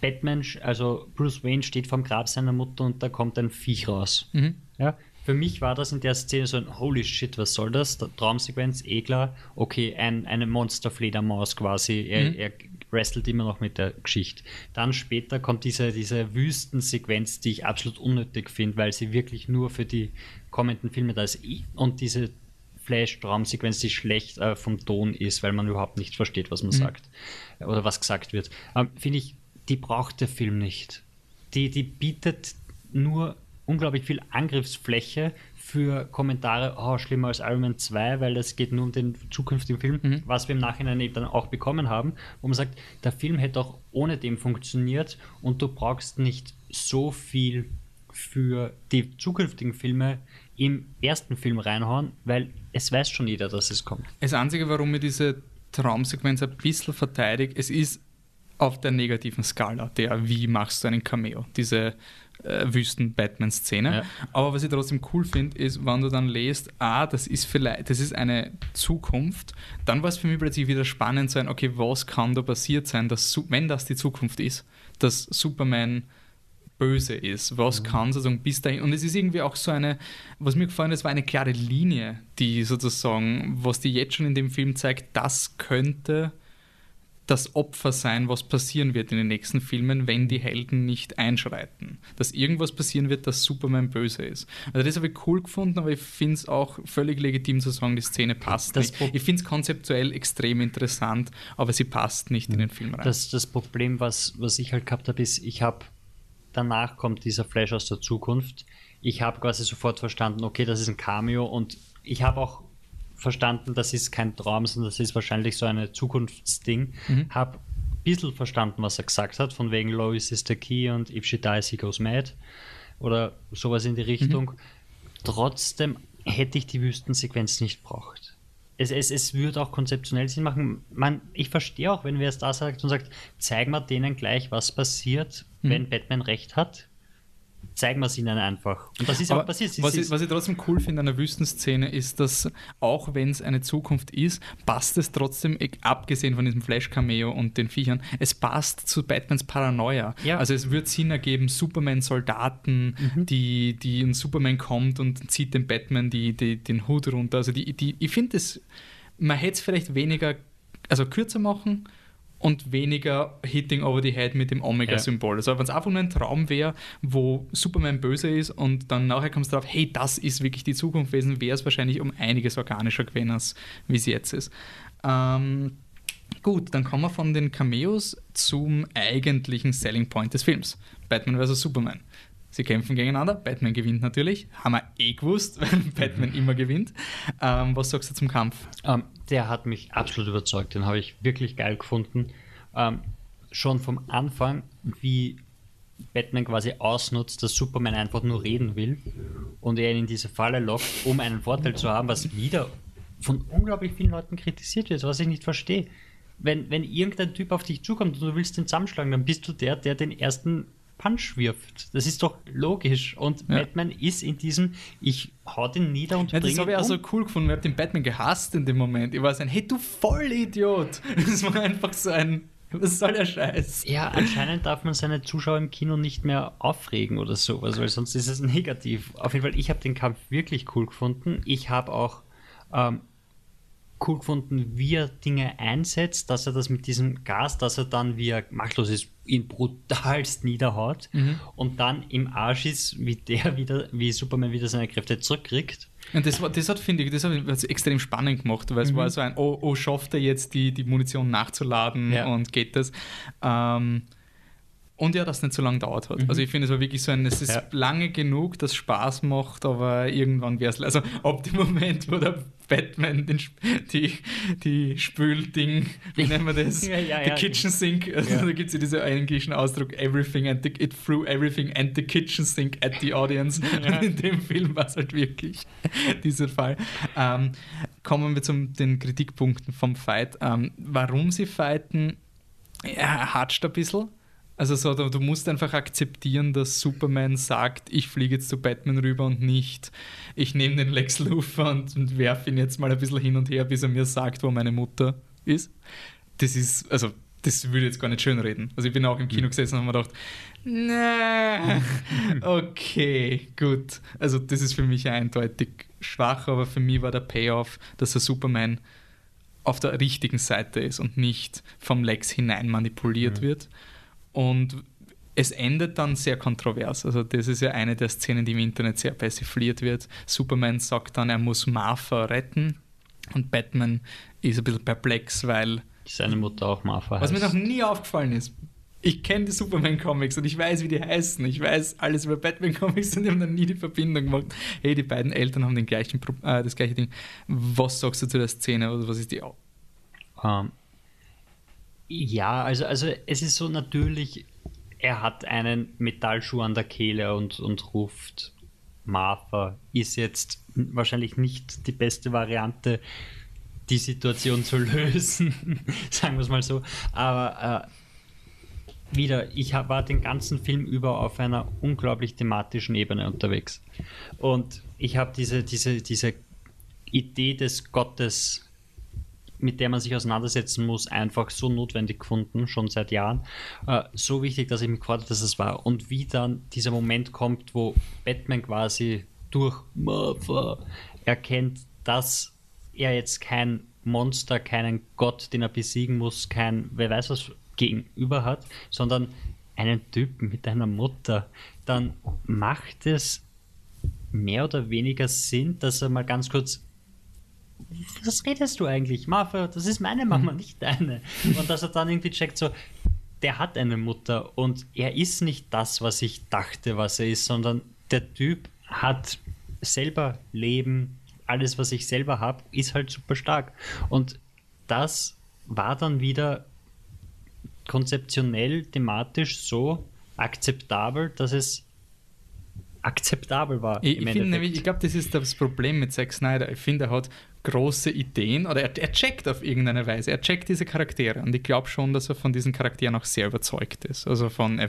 Batman, also Bruce Wayne steht vom Grab seiner Mutter und da kommt ein Viech raus. Mhm. Ja, für mich war das in der Szene so ein Holy shit, was soll das? Traumsequenz, eh klar. Okay, ein, eine Monsterfledermaus quasi. Er, mhm. er wrestelt immer noch mit der Geschichte. Dann später kommt diese, diese Wüstensequenz, die ich absolut unnötig finde, weil sie wirklich nur für die kommenden Filme da ist. Und diese Flash-Traumsequenz, die schlecht äh, vom Ton ist, weil man überhaupt nicht versteht, was man mhm. sagt oder was gesagt wird. Ähm, finde ich, die braucht der Film nicht. Die, die bietet nur unglaublich viel Angriffsfläche für Kommentare, oh, schlimmer als Iron Man 2, weil es geht nur um den zukünftigen Film, mhm. was wir im Nachhinein eben dann auch bekommen haben, wo man sagt, der Film hätte auch ohne dem funktioniert und du brauchst nicht so viel für die zukünftigen Filme im ersten Film reinhauen, weil es weiß schon jeder, dass es kommt. Das Einzige, warum ich diese Traumsequenz ein bisschen verteidige, es ist auf der negativen Skala, der wie machst du einen Cameo, diese äh, Wüsten-Batman-Szene. Ja. Aber was ich trotzdem cool finde, ist, wenn du dann lest, ah, das ist vielleicht, das ist eine Zukunft, dann war es für mich plötzlich wieder spannend sein, okay, was kann da passiert sein, dass, wenn das die Zukunft ist, dass Superman böse ist, was mhm. kann sozusagen bis dahin. Und es ist irgendwie auch so eine, was mir gefallen ist, war eine klare Linie, die sozusagen, was die jetzt schon in dem Film zeigt, das könnte das Opfer sein, was passieren wird in den nächsten Filmen, wenn die Helden nicht einschreiten. Dass irgendwas passieren wird, dass Superman böse ist. Also das habe ich cool gefunden, aber ich finde es auch völlig legitim zu sagen, die Szene passt das nicht. Ich finde es konzeptuell extrem interessant, aber sie passt nicht in den Film rein. Das, das Problem, was, was ich halt gehabt habe, ist, ich habe danach kommt dieser Flash aus der Zukunft. Ich habe quasi sofort verstanden, okay, das ist ein Cameo und ich habe auch verstanden, das ist kein Traum, sondern das ist wahrscheinlich so ein Zukunftsding. Mhm. Habe ein bisschen verstanden, was er gesagt hat, von wegen Lois is the key und if she dies, he goes mad oder sowas in die Richtung. Mhm. Trotzdem hätte ich die Wüstensequenz nicht braucht. Es, es, es würde auch konzeptionell Sinn machen. Man, ich verstehe auch, wenn wer es da sagt und sagt, zeig mal denen gleich, was passiert, mhm. wenn Batman recht hat zeigen wir es ihnen einfach. Und das ist aber auch passiert. Was ich, was ich trotzdem cool finde an der Wüstenszene ist, dass auch wenn es eine Zukunft ist, passt es trotzdem, abgesehen von diesem Flash-Cameo und den Viechern, es passt zu Batmans Paranoia. Ja. Also es wird Sinn ergeben, Superman-Soldaten, mhm. die, die ein Superman kommt und zieht dem Batman die, die, den Hut runter. Also die, die, ich finde es, man hätte es vielleicht weniger, also kürzer machen und weniger Hitting over the head mit dem Omega-Symbol. Ja. Also wenn es einfach nur ein Traum wäre, wo Superman böse ist und dann nachher kommst du drauf, hey, das ist wirklich die Zukunft gewesen, wäre es wahrscheinlich um einiges organischer gewesen, als wie es jetzt ist. Ähm, gut, dann kommen wir von den Cameos zum eigentlichen Selling Point des Films. Batman vs. Superman. Sie kämpfen gegeneinander. Batman gewinnt natürlich. Haben wir eh gewusst, (laughs) weil Batman immer gewinnt. Ähm, was sagst du zum Kampf? Ähm, der hat mich absolut überzeugt. Den habe ich wirklich geil gefunden. Ähm, schon vom Anfang, wie Batman quasi ausnutzt, dass Superman einfach nur reden will und er ihn in diese Falle lockt, um einen Vorteil zu haben, was wieder von unglaublich vielen Leuten kritisiert wird, was ich nicht verstehe. Wenn, wenn irgendein Typ auf dich zukommt und du willst den zusammenschlagen, dann bist du der, der den ersten Punch wirft. Das ist doch logisch. Und ja. Batman ist in diesem, ich hau den nieder und ja, Das habe ich auch so cool gefunden. Ich habe den Batman gehasst in dem Moment. Ich war so ein, hey du Vollidiot. (laughs) Das war einfach so ein, was soll der Scheiß? Ja, anscheinend darf man seine Zuschauer im Kino nicht mehr aufregen oder sowas, weil sonst ist es negativ. Auf jeden Fall, ich habe den Kampf wirklich cool gefunden. Ich habe auch ähm, cool gefunden, wie er Dinge einsetzt, dass er das mit diesem Gas, dass er dann, wie er machtlos ist, ihn brutalst (laughs) niederhaut mhm. und dann im Arsch ist, wie der wieder, wie Superman wieder seine Kräfte zurückkriegt. Und das, war, das hat, finde ich, das hat extrem spannend gemacht, weil es Mhm. war so ein, oh, oh, schafft er jetzt die, die Munition nachzuladen Ja. und geht das? Ähm, und ja, dass es nicht so lange dauert hat. Also ich finde, es war wirklich so ein, es ist Mhm. Ja. lange genug, dass Spaß macht, aber irgendwann wäre es, also ab dem Moment, wo der Batman den, die, die Spülding, wie nennen wir das? (laughs) Ja, ja, ja. Kitchen Sink, also da gibt es ja diesen englischen Ausdruck, everything and the, it threw everything and the kitchen sink at the audience. Und in dem Film war es halt wirklich (laughs) dieser Fall. Ähm, kommen wir zu den Kritikpunkten vom Fight. Ähm, warum sie fighten, ja, hatscht ein bisschen. Also so, du, musst einfach akzeptieren, dass Superman sagt, ich fliege jetzt zu Batman rüber und nicht, ich nehme den Lex Luthor und, werfe ihn jetzt mal ein bisschen hin und her, bis er mir sagt, wo meine Mutter ist. Das ist, also das würde ich jetzt gar nicht schön reden. Also ich bin auch im Kino gesessen und habe mir gedacht, (laughs) na, okay, gut. Also das ist für mich eindeutig schwach, aber für mich war der Payoff, dass der Superman auf der richtigen Seite ist und nicht vom Lex hinein manipuliert wird. Und es endet dann sehr kontrovers. Also, das ist ja eine der Szenen, die im Internet sehr persifliert wird. Superman sagt dann, er muss Martha retten. Und Batman ist ein bisschen perplex, weil. Seine Mutter auch Martha Was mir heißt. noch nie aufgefallen ist. Ich kenne die Superman-Comics und ich weiß, wie die heißen. Ich weiß alles über Batman-Comics und ich habe noch nie die Verbindung gemacht. Hey, die beiden Eltern haben den gleichen, äh, das gleiche Ding. Was sagst du zu der Szene oder was ist die? Au- Ähm, ja, also, also es ist so natürlich, er hat einen Metallschuh an der Kehle und, und ruft Martha, ist jetzt wahrscheinlich nicht die beste Variante, die Situation zu (laughs) lösen, sagen wir es mal so. Aber äh, wieder, ich war den ganzen Film über auf einer unglaublich thematischen Ebene unterwegs. Und ich habe diese, diese, diese Idee des Gottes mit der man sich auseinandersetzen muss, einfach so notwendig gefunden, schon seit Jahren. Äh, so wichtig, dass ich mich habe, dass es war. Und wie dann dieser Moment kommt, wo Batman quasi durch Martha erkennt, dass er jetzt kein Monster, keinen Gott, den er besiegen muss, kein, wer weiß was gegenüber hat, sondern einen Typen mit einer Mutter, dann macht es mehr oder weniger Sinn, dass er mal ganz kurz was redest du eigentlich? Martha, das ist meine Mama, nicht deine. Und dass er dann irgendwie checkt, so, der hat eine Mutter und er ist nicht das, was ich dachte, was er ist, sondern der Typ hat selber Leben, alles, was ich selber habe, ist halt super stark. Und das war dann wieder konzeptionell, thematisch so akzeptabel, dass es akzeptabel war. Ich, ich finde nämlich, ich glaube, das ist das Problem mit Zack Snyder. Ich finde, er hat große Ideen oder er, er checkt auf irgendeine Weise. Er checkt diese Charaktere und ich glaube schon, dass er von diesen Charakteren auch sehr überzeugt ist. Also von,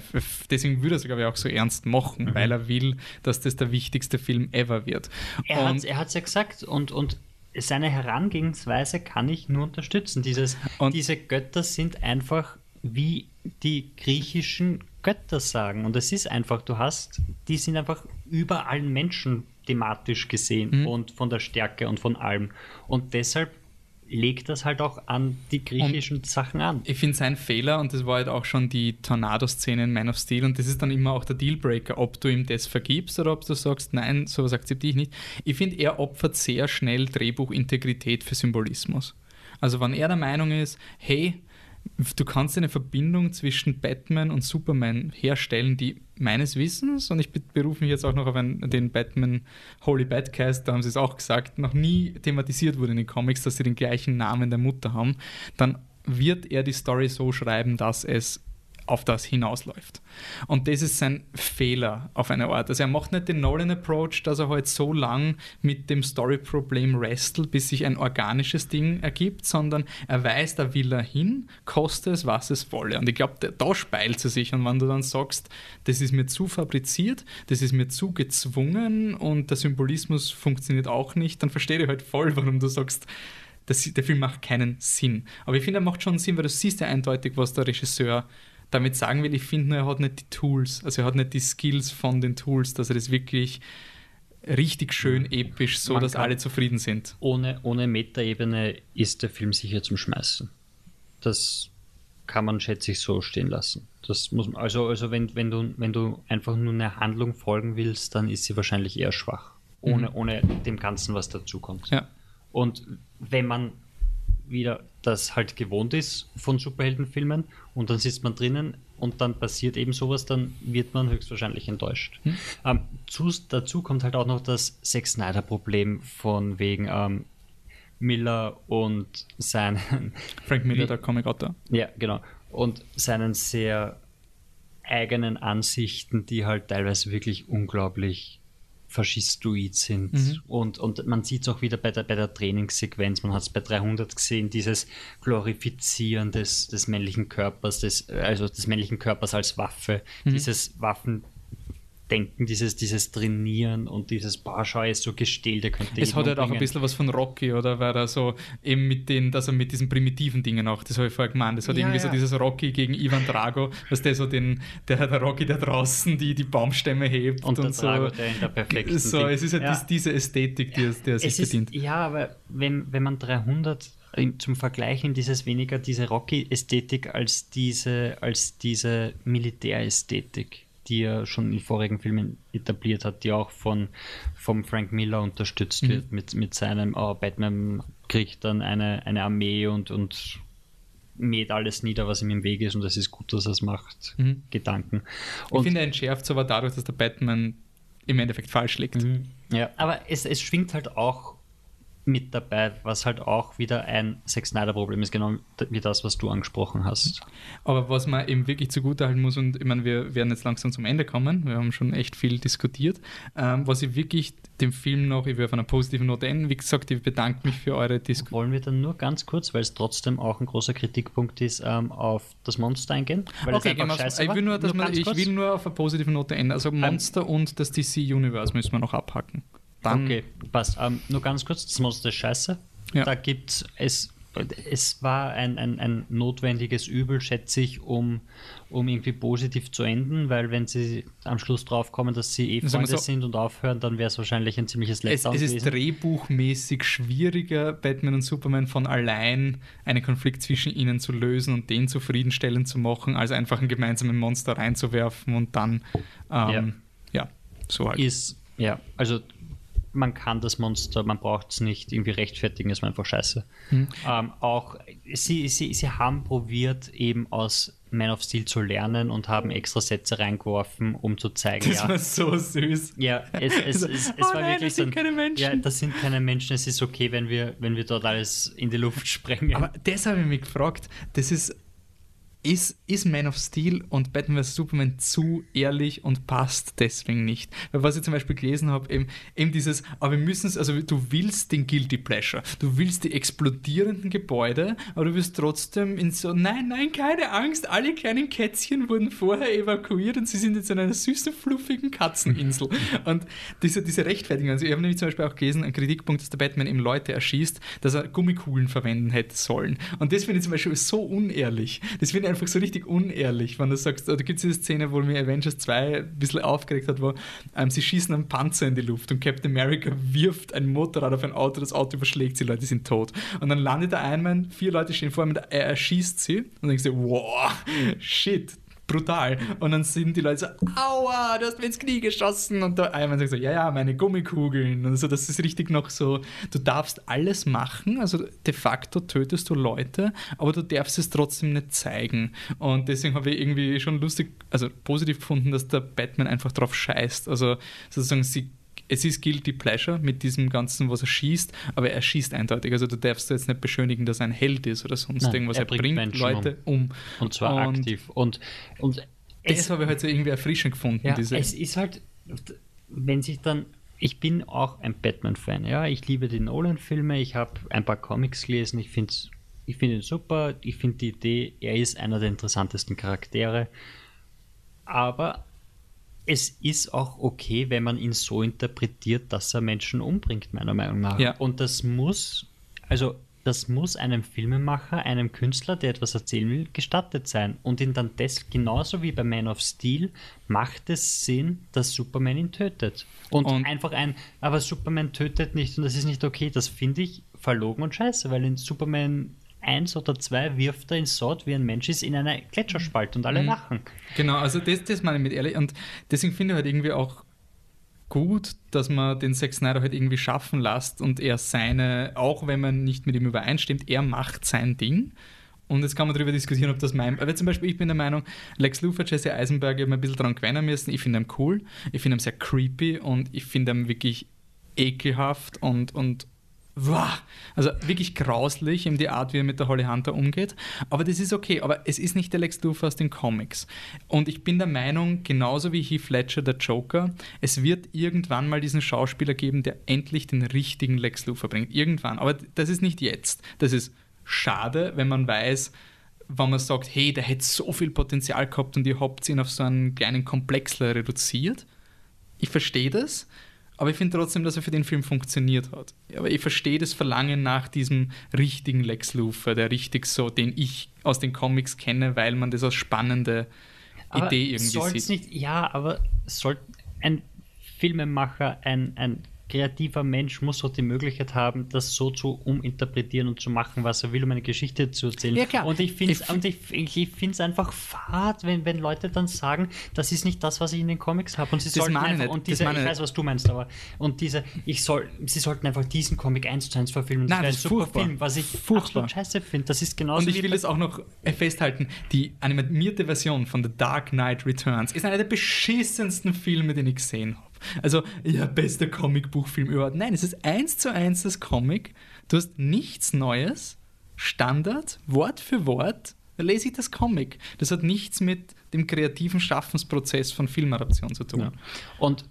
deswegen würde er es, glaube ich, auch so ernst machen, weil er will, dass das der wichtigste Film ever wird. Er hat es er hat's ja gesagt und, und seine Herangehensweise kann ich nur unterstützen. Dieses, Und- diese Götter sind einfach wie die griechischen Götter sagen. Und es ist einfach, du hast, die sind einfach über allen Menschen thematisch gesehen Mhm. und von der Stärke und von allem. Und deshalb legt das halt auch an die griechischen Sachen an. ich finde sein Fehler, und das war halt auch schon die Tornado-Szene in Man of Steel, und das ist dann immer auch der Dealbreaker, ob du ihm das vergibst oder ob du sagst, nein, sowas akzeptiere ich nicht. Ich finde, er opfert sehr schnell Drehbuchintegrität für Symbolismus. Also wenn er der Meinung ist, hey, du kannst eine Verbindung zwischen Batman und Superman herstellen, die meines Wissens, und ich be- berufe mich jetzt auch noch auf einen, den Batman Holy Badcast, da haben sie es auch gesagt, noch nie thematisiert wurde in den Comics, dass sie den gleichen Namen der Mutter haben, dann wird er die Story so schreiben, dass es auf das hinausläuft. Und das ist sein Fehler auf eine Art. Also er macht nicht den Nolan-Approach, dass er halt so lang mit dem Story-Problem wrestelt, bis sich ein organisches Ding ergibt, sondern er weiß, da will er hin, koste es, was es wolle. Und ich glaube, da speilt sie sich. Und wenn du dann sagst, das ist mir zu fabriziert, das ist mir zu gezwungen und der Symbolismus funktioniert auch nicht, dann verstehe ich halt voll, warum du sagst, das, der Film macht keinen Sinn. Aber ich finde, er macht schon Sinn, weil du siehst ja eindeutig, was der Regisseur damit sagen will. Ich finde nur, er hat nicht die Tools, also er hat nicht die Skills von den Tools, dass er das wirklich richtig schön episch, so Man dass alle zufrieden sind. ohne, ohne Metaebene ist der Film sicher zum Schmeißen. Das kann man, schätze ich, so stehen lassen. Das muss man, also, also wenn, wenn, du, wenn du einfach nur einer Handlung folgen willst, dann ist sie wahrscheinlich eher schwach. ohne, Mhm. ohne dem Ganzen, was dazukommt. Ja. Und wenn man wieder das halt gewohnt ist von Superheldenfilmen und dann sitzt man drinnen und dann passiert eben sowas, dann wird man höchstwahrscheinlich enttäuscht. Hm. Ähm, zu, dazu kommt halt auch noch das Zack Snyder-Problem von wegen ähm, Miller und seinen (laughs) Frank Miller, der Comic-Autor. ja, genau. Und seinen sehr eigenen Ansichten, die halt teilweise wirklich unglaublich faschistoid sind. Mhm. Und, und man sieht es auch wieder bei der, bei der Trainingssequenz. Man hat es bei 300 gesehen, dieses Glorifizieren des, des männlichen Körpers, des, also des männlichen Körpers als Waffe, Mhm. dieses Waffendenken, dieses, dieses Trainieren und dieses, boah, schau, er ist so gestählt, er könnte Es hat halt auch ein umbringen. bisschen was von Rocky, oder? Weil er so eben mit den, dass er mit diesen primitiven Dingen auch, das habe ich vorher gemeint, das hat Ja, irgendwie so ja. dieses Rocky gegen Ivan Drago, dass der so den, der, der Rocky, der draußen die, die Baumstämme hebt Und und, der so. Drago, der in der perfekten so, Ding- es ist halt Ja. dies, diese Ästhetik, die, er- die er sich Es ist, bedient. ja, aber wenn, wenn man 300 in- zum Vergleich nimmt, ist es weniger diese Rocky-Ästhetik als diese, als diese Militärästhetik, die er schon in vorigen Filmen etabliert hat, die auch von vom Frank Miller unterstützt Mhm. wird mit, mit seinem oh, Batman kriegt dann eine, eine Armee und, und mäht alles nieder, was ihm im Weg ist und es ist gut, dass er es macht. Mhm. Gedanken. Ich Und finde, er entschärft es aber dadurch, dass der Batman im Endeffekt falsch liegt. Mhm. Ja, aber es, es schwingt halt auch mit dabei, was halt auch wieder ein Zack Snyder-Problem ist, genau wie das, was du angesprochen hast. Aber was man eben wirklich zugutehalten muss, und ich meine, wir werden jetzt langsam zum Ende kommen, wir haben schon echt viel diskutiert, ähm, was ich wirklich dem Film noch, ich will auf einer positiven Note enden, wie gesagt, ich bedanke mich für eure Diskussion. Wollen wir dann nur ganz kurz, weil es trotzdem auch ein großer Kritikpunkt ist, ähm, auf das Monster eingehen? Weil Okay, scheiße ich will nur, dass man, ganz ich kurz? will nur auf eine positive Note enden. Also Monster und das DC Universe müssen wir noch abhacken. Dann, Okay, passt. Ähm, nur ganz kurz, das Monster ist scheiße. Ja. Da gibt es, es war ein, ein, ein notwendiges Übel, schätze ich, um, um irgendwie positiv zu enden, weil wenn sie am Schluss draufkommen, dass sie eh Freunde so- sind und aufhören, dann wäre es wahrscheinlich ein ziemliches es, Letdown es ist drehbuchmäßig schwieriger, Batman und Superman von allein einen Konflikt zwischen ihnen zu lösen und den zufriedenstellend zu machen, als einfach einen gemeinsamen Monster reinzuwerfen und dann, ähm, ja. so halt. ist, ja, also man kann das Monster, man braucht es nicht irgendwie rechtfertigen, es war einfach scheiße. Hm. Ähm, auch sie, sie, sie haben probiert, eben aus Man of Steel zu lernen und haben extra Sätze reingeworfen, um zu zeigen, Das ja, war so süß. ja, es, es, es, (laughs) es Oh war nein, wirklich das sind so ein- keine Menschen. Ja, das sind keine Menschen. Es ist okay, wenn wir, wenn wir dort alles in die Luft sprengen. Aber das habe ich mich gefragt. Das ist, ist, ist Man of Steel und Batman vs. Superman zu ehrlich und passt deswegen nicht. Weil was ich zum Beispiel gelesen habe, eben, eben dieses, aber wir müssen es, also du willst den Guilty Pleasure, du willst die explodierenden Gebäude, aber du wirst trotzdem in so, nein, nein, keine Angst, alle kleinen Kätzchen wurden vorher evakuiert und sie sind jetzt in einer süßen, fluffigen Katzeninsel. (laughs) und diese, diese Rechtfertigung, also ich habe nämlich zum Beispiel auch gelesen, ein Kritikpunkt, dass der Batman eben Leute erschießt, dass er Gummikugeln verwenden hätte sollen. Und das finde ich zum Beispiel so unehrlich. Das finde ich einfach so richtig unehrlich, wenn du sagst, da gibt es diese Szene, wo mir Avengers 2 ein bisschen aufgeregt hat, wo ähm, sie schießen einen Panzer in die Luft und Captain America wirft ein Motorrad auf ein Auto, das Auto überschlägt sie, Leute sind tot. Und dann landet der Einmann, vier Leute stehen vor ihm, und er erschießt sie und denkst du, wow, shit, brutal. Und dann sind die Leute so, aua, du hast mir ins Knie geschossen. Und der Iron sagt so, ja, ja, meine Gummikugeln. Und so, das ist richtig noch so, du darfst alles machen, also de facto tötest du Leute, aber du darfst es trotzdem nicht zeigen. Und deswegen habe ich irgendwie schon lustig, also positiv gefunden, dass der Batman einfach drauf scheißt. Also sozusagen, sie es ist Guilty Pleasure mit diesem Ganzen, was er schießt, aber er schießt eindeutig. Also du darfst jetzt nicht beschönigen, dass er ein Held ist oder sonst Nein, irgendwas. er Er, bringt bringt, Leute um. und zwar Und aktiv. Und, und Das habe ich halt so irgendwie erfrischend gefunden. ja, diese, es ist halt, wenn sich dann, ich bin auch ein Batman-Fan, ja, ich liebe die Nolan-Filme, ich habe ein paar Comics gelesen, ich finde ich find ihn super, ich finde die Idee, er ist einer der interessantesten Charaktere, aber es ist auch okay, wenn man ihn so interpretiert, dass er Menschen umbringt, meiner Meinung nach. Ja. Und das muss, also das muss einem Filmemacher, einem Künstler, der etwas erzählen will, gestattet sein. Und ihn dann das, genauso wie bei Man of Steel, macht es Sinn, dass Superman ihn tötet. Und, Und- einfach ein, aber Superman tötet nicht und das ist nicht okay. Das finde ich verlogen und scheiße, weil in Superman 1 oder 2 wirft er in Sod, wie ein Mensch ist, in einer Gletscherspalte und alle lachen. Genau, also das, das meine ich mit ehrlich. Und deswegen finde ich halt irgendwie auch, gut, dass man den Zack Snyder halt irgendwie schaffen lässt und er seine, auch wenn man nicht mit ihm übereinstimmt, er macht sein Ding. Und jetzt kann man darüber diskutieren, ob das mein. Aber zum Beispiel, ich bin der Meinung, Lex Luthor, Jesse Eisenberg, ich habe ein bisschen daran gewöhnen müssen. Ich finde ihn cool, ich finde ihn sehr creepy und ich finde ihn wirklich ekelhaft und, und wow, also wirklich grauslich in die Art, wie er mit der Holly Hunter umgeht. Aber das ist okay, aber es ist nicht der Lex Luthor aus den Comics. Und ich bin der Meinung, genauso wie Heath Ledger, der Joker, es wird irgendwann mal diesen Schauspieler geben, der endlich den richtigen Lex Luthor bringt. Irgendwann. Aber das ist nicht jetzt. Das ist schade, wenn man weiß, wenn man sagt, hey, der hätte so viel Potenzial gehabt und ihr habt ihn auf so einen kleinen Komplexler reduziert. Ich verstehe das, aber ich finde trotzdem, dass er für den Film funktioniert hat. Aber ich verstehe das Verlangen nach diesem richtigen Lex Luthor, der richtig so, den ich aus den Comics kenne, weil man das als spannende aber Idee irgendwie sieht. Nicht, ja, aber soll ein Filmemacher, ein, ein kreativer Mensch muss doch die Möglichkeit haben, das so zu uminterpretieren und zu machen, was er will, um eine Geschichte zu erzählen. Ja, klar. Und ich finde es ich, ich, ich einfach fad, wenn, wenn Leute dann sagen, das ist nicht das, was ich in den Comics habe. Und sie sollten einfach, nicht. und diese, ich weiß, was du meinst, aber und diese, ich soll, sie sollten einfach diesen Comic eins zu eins verfilmen. Das Nein, das ist super furchtbar. Film, was ich furchtbar. scheiße finde. Das ist genauso. Und ich will es auch noch festhalten, die animierte Version von The Dark Knight Returns ist einer der beschissensten Filme, den ich gesehen habe. Also, ja, bester Comicbuchfilm überhaupt. Nein, es ist eins zu eins das Comic. Du hast nichts Neues. Standard, Wort für Wort, lese ich das Comic. Das hat nichts mit dem kreativen Schaffensprozess von Filmadaption zu tun. Ja. Und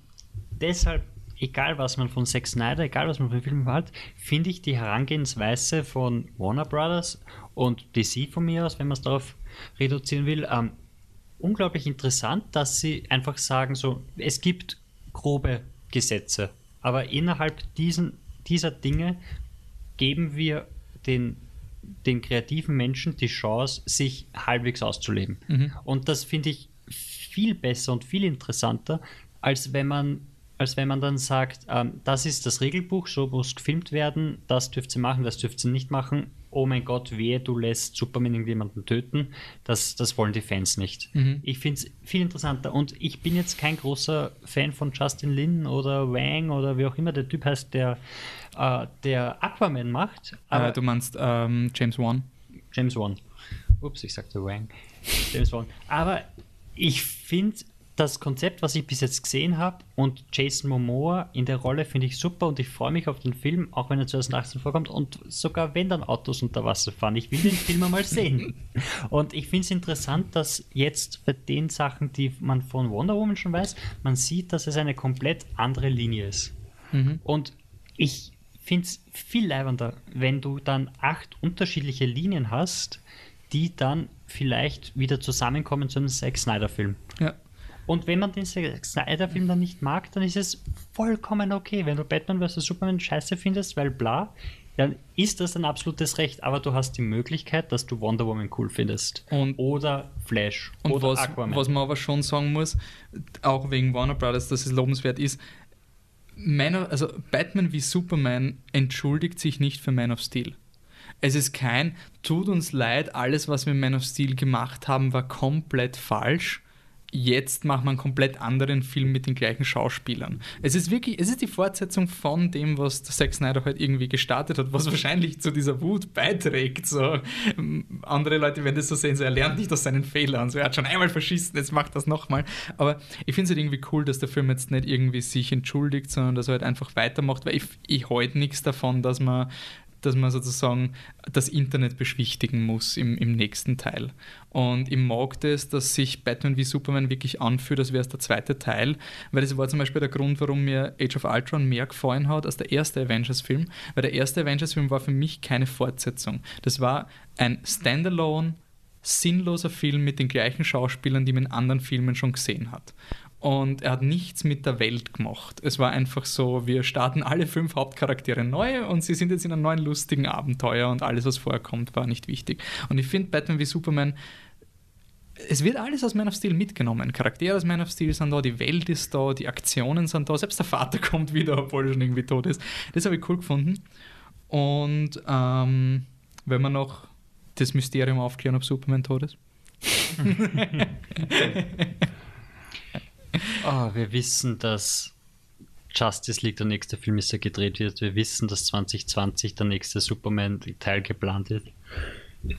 deshalb, egal was man von Zack Snyder, egal was man von Filmen hat, finde ich die Herangehensweise von Warner Brothers und DC von mir aus, wenn man es darauf reduzieren will, ähm, unglaublich interessant, dass sie einfach sagen, so, es gibt grobe Gesetze. Aber innerhalb diesen, dieser Dinge geben wir den, den kreativen Menschen die Chance, sich halbwegs auszuleben. Mhm. Und das finde ich viel besser und viel interessanter, als wenn man als wenn man dann sagt, ähm, das ist das Regelbuch, so muss gefilmt werden, das dürft ihr machen, das dürft ihr nicht machen oh mein Gott, wehe, du lässt Superman irgendjemanden töten. Das, das wollen die Fans nicht. Mhm. Ich finde es viel interessanter und ich bin jetzt kein großer Fan von Justin Lin oder Wang oder wie auch immer der Typ heißt, der, äh, der Aquaman macht. Äh, du meinst ähm, James Wan? James Wan. Ups, ich sagte Wang. James Wan. Aber ich finde das Konzept, was ich bis jetzt gesehen habe und Jason Momoa in der Rolle finde ich super und ich freue mich auf den Film, auch wenn er 2018 vorkommt und sogar wenn dann Autos unter Wasser fahren. Ich will den Film einmal sehen. (laughs) Und ich finde es interessant, dass jetzt bei den Sachen, die man von Wonder Woman schon weiß, man sieht, dass es eine komplett andere Linie ist. Mhm. Und ich finde es viel leibender, wenn du dann acht unterschiedliche Linien hast, die dann vielleicht wieder zusammenkommen zu einem Zack Snyder-Film. Ja. Und wenn man den Snyder-Film dann nicht mag, dann ist es vollkommen okay. Wenn du Batman vs. Superman scheiße findest, weil bla, dann ist das ein absolutes Recht. Aber du hast die Möglichkeit, dass du Wonder Woman cool findest. Und, oder Flash. Und oder was, Aquaman. was man aber schon sagen muss, auch wegen Warner Brothers, dass es lobenswert ist, of, also Batman wie Superman entschuldigt sich nicht für Man of Steel. Es ist kein, tut uns leid, alles, was wir in Man of Steel gemacht haben, war komplett falsch jetzt macht man einen komplett anderen Film mit den gleichen Schauspielern. Es ist wirklich, es ist die Fortsetzung von dem, was der Zack Snyder halt irgendwie gestartet hat, was (laughs) wahrscheinlich zu dieser Wut beiträgt. So, andere Leute werden das so sehen, so er lernt nicht aus seinen Fehlern. So, er hat schon einmal verschissen, jetzt macht das nochmal. Aber ich finde es halt irgendwie cool, dass der Film jetzt nicht irgendwie sich entschuldigt, sondern dass er halt einfach weitermacht, weil ich, ich halte nichts davon, dass man dass man sozusagen das Internet beschwichtigen muss im, im nächsten Teil. Und ich mag das, dass sich Batman wie Superman wirklich anfühlt, als wäre es der zweite Teil, weil das war zum Beispiel der Grund, warum mir Age of Ultron mehr gefallen hat als der erste Avengers-Film, weil der erste Avengers-Film war für mich keine Fortsetzung. Das war ein Standalone, sinnloser Film mit den gleichen Schauspielern, die man in anderen Filmen schon gesehen hat und er hat nichts mit der Welt gemacht. Es war einfach so, wir starten alle fünf Hauptcharaktere neu und sie sind jetzt in einem neuen lustigen Abenteuer und alles, was vorkommt, war nicht wichtig. Und ich finde Batman wie Superman es wird alles aus Man of Steel mitgenommen. Charaktere aus Man of Steel sind da, die Welt ist da, die Aktionen sind da, selbst der Vater (laughs) kommt wieder, obwohl er schon irgendwie tot ist. Das habe ich cool gefunden. Und ähm, wenn wir noch das Mysterium aufklären, ob Superman tot ist. (laughs) (laughs) Oh, (laughs) wir wissen, dass Justice League der nächste Film ist, der gedreht wird. Wir wissen, dass 2020 der nächste Superman-Teil geplant wird. (coughs)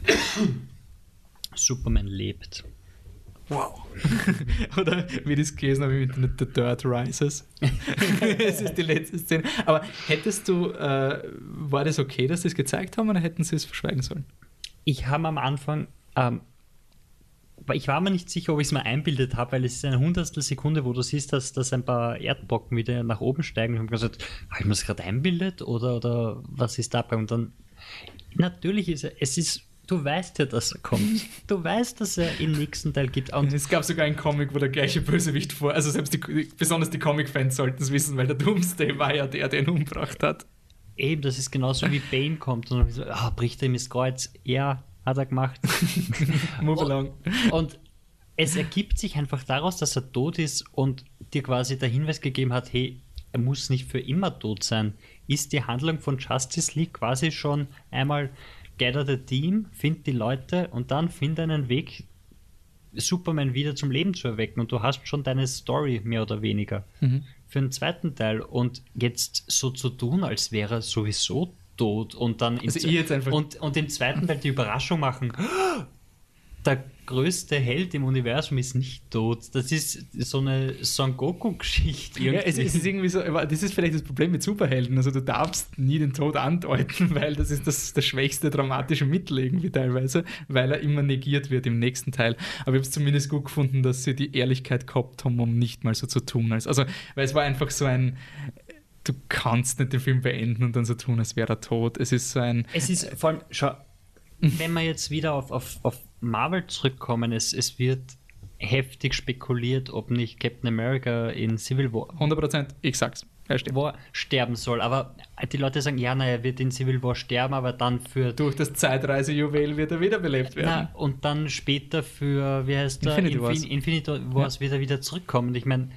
Superman lebt. Wow. (laughs) Oder wie das gelesen habe im Internet, The Dirt Rises. (laughs) das ist die letzte Szene. Aber hättest du, äh, war das okay, dass sie es gezeigt haben oder hätten sie es verschweigen sollen? Ich habe am Anfang, ähm, ich war mir nicht sicher, ob ich es mir einbildet habe, weil es ist eine hundertstel Sekunde, wo du siehst, dass, dass ein paar Erdbrocken wieder nach oben steigen. Ich habe gesagt, habe ich mir das gerade einbildet oder, oder was ist da? Und dann, natürlich ist es ist Du weißt ja, dass er kommt. (laughs) Du weißt, dass er im nächsten Teil gibt. Und es gab sogar einen Comic, wo der gleiche Bösewicht vor. Also selbst die, besonders die Comic-Fans sollten es wissen, weil der Doomsday war ja der, der ihn umgebracht hat. Eben, das ist genauso wie Bane kommt und so, ah, bricht er ihm das Kreuz. Ja, hat er gemacht. (laughs) Move along. Und, und es ergibt sich einfach daraus, dass er tot ist und dir quasi der Hinweis gegeben hat, hey, er muss nicht für immer tot sein. Ist die Handlung von Justice League quasi schon einmal gather the team, find die Leute und dann find einen Weg, Superman wieder zum Leben zu erwecken. Und du hast schon deine Story mehr oder weniger mhm. für den zweiten Teil. Und jetzt so zu tun, als wäre er sowieso tot und dann also im, und, und im zweiten Teil die Überraschung machen, (gasps) der größte Held im Universum ist nicht tot. Das ist so eine Son Goku-Geschichte. Ja, es, es, ist irgendwie so, das ist vielleicht das Problem mit Superhelden. Also du darfst nie den Tod andeuten, (laughs) weil das ist das, das schwächste dramatische Mittel irgendwie teilweise, weil er immer negiert wird im nächsten Teil. Aber ich habe es zumindest gut gefunden, dass sie die Ehrlichkeit gehabt haben, um nicht mal so zu tun. Als, also, weil es war einfach so ein du kannst nicht den Film beenden und dann so tun, als wäre er tot. Es ist so ein. Es ist vor allem, schau, wenn wir jetzt wieder auf, auf, auf Marvel zurückkommen, es, es wird heftig spekuliert, ob nicht Captain America in Civil War 100%, ich sag's. War sterben soll. Aber die Leute sagen, ja, na, er wird in Civil War sterben, aber dann für. Durch das Zeitreisejuwel wird er wiederbelebt werden. Na, und dann später für, wie heißt der? Infinity Wars, Infinity Wars ja. wird er wieder zurückkommen. Ich meine,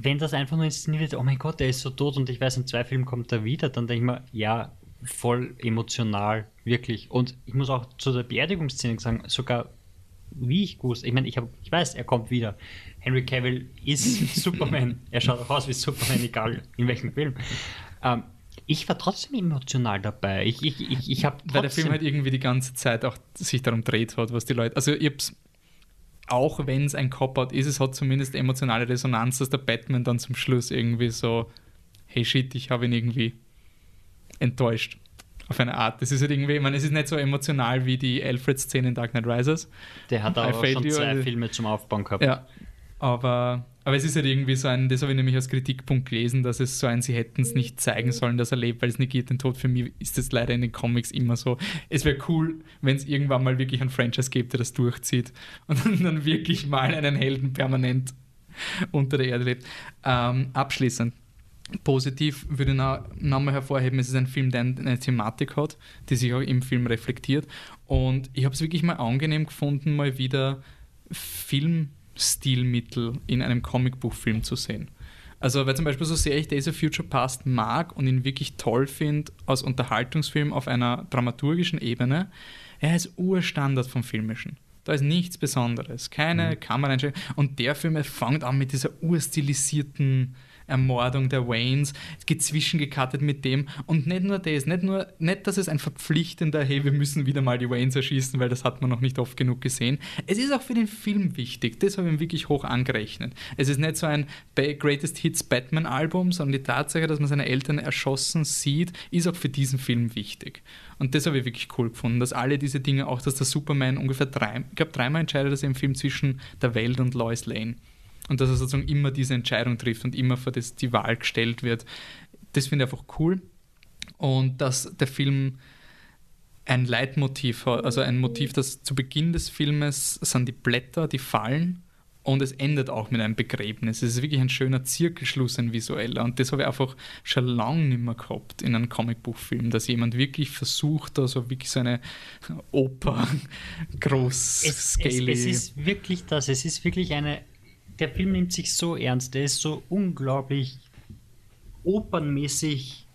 wenn das einfach nur inszeniert wird, oh mein Gott, er ist so tot und ich weiß, in zwei Filmen kommt er wieder, dann denke ich mir, ja, voll emotional, wirklich. Und ich muss auch zu der Beerdigungsszene sagen, sogar wie ich gewusst, ich meine, ich, ich weiß, er kommt wieder. Henry Cavill ist (laughs) Superman. Er schaut auch aus wie Superman, egal in welchem Film. Ähm, ich war trotzdem emotional dabei. Ich, ich, ich, ich habe Weil der Film halt irgendwie die ganze Zeit auch sich darum dreht hat, was die Leute. Also ich hab's, auch wenn es ein Cop-Out ist, es hat zumindest emotionale Resonanz, dass der Batman dann zum Schluss irgendwie so, hey shit, ich habe ihn irgendwie enttäuscht. Auf eine Art. Das ist halt irgendwie, ich meine, es ist nicht so emotional wie die Alfred-Szene in Dark Knight Rises. Der hat auch schon zwei Filme zum Aufbauen gehabt. Ja. Aber, aber es ist halt irgendwie so ein, das habe ich nämlich als Kritikpunkt gelesen, dass es so ein, sie hätten es nicht zeigen sollen, dass er lebt, weil es negiert den Tod. Für mich ist das leider in den Comics immer so. Es wäre cool, wenn es irgendwann mal wirklich ein Franchise gibt, der das durchzieht und dann wirklich mal einen Helden permanent unter der Erde lebt. Ähm, abschließend Positiv würde ich noch, nochmal hervorheben, es ist ein Film, der eine Thematik hat, die sich auch im Film reflektiert. Und ich habe es wirklich mal angenehm gefunden, mal wieder Filmstilmittel in einem Comicbuchfilm zu sehen. Also, weil zum Beispiel so sehr ich Days of Future Past mag und ihn wirklich toll finde als Unterhaltungsfilm auf einer dramaturgischen Ebene, er ist Urstandard vom Filmischen. Da ist nichts Besonderes, keine mhm. Kameraeinstellung. Und der Film fängt an mit dieser urstilisierten Ermordung der Waynes, gezwischen gecuttet mit dem. Und nicht nur das, nicht nur, nicht, dass es ein verpflichtender, hey, wir müssen wieder mal die Waynes erschießen, weil das hat man noch nicht oft genug gesehen. Es ist auch für den Film wichtig. Das habe ich ihm wirklich hoch angerechnet. Es ist nicht so ein Greatest Hits Batman-Album, sondern die Tatsache, dass man seine Eltern erschossen sieht, ist auch für diesen Film wichtig. Und das habe ich wirklich cool gefunden, dass alle diese Dinge, auch dass der Superman ungefähr drei, ich glaube dreimal entscheidet, dass er im Film zwischen der Welt und Lois Lane und dass er sozusagen immer diese Entscheidung trifft und immer vor das, die Wahl gestellt wird. Das finde ich einfach cool. Und dass der Film ein Leitmotiv hat, also ein Motiv, das zu Beginn des Filmes sind die Blätter, die fallen und es endet auch mit einem Begräbnis. Es ist wirklich ein schöner Zirkelschluss, ein visueller. Und das habe ich einfach schon lange nicht mehr gehabt in einem Comicbuchfilm, dass jemand wirklich versucht, also wirklich so eine Oper (laughs) groß es, es, es ist wirklich das, es ist wirklich eine der Film nimmt sich so ernst, der ist so unglaublich opernmäßig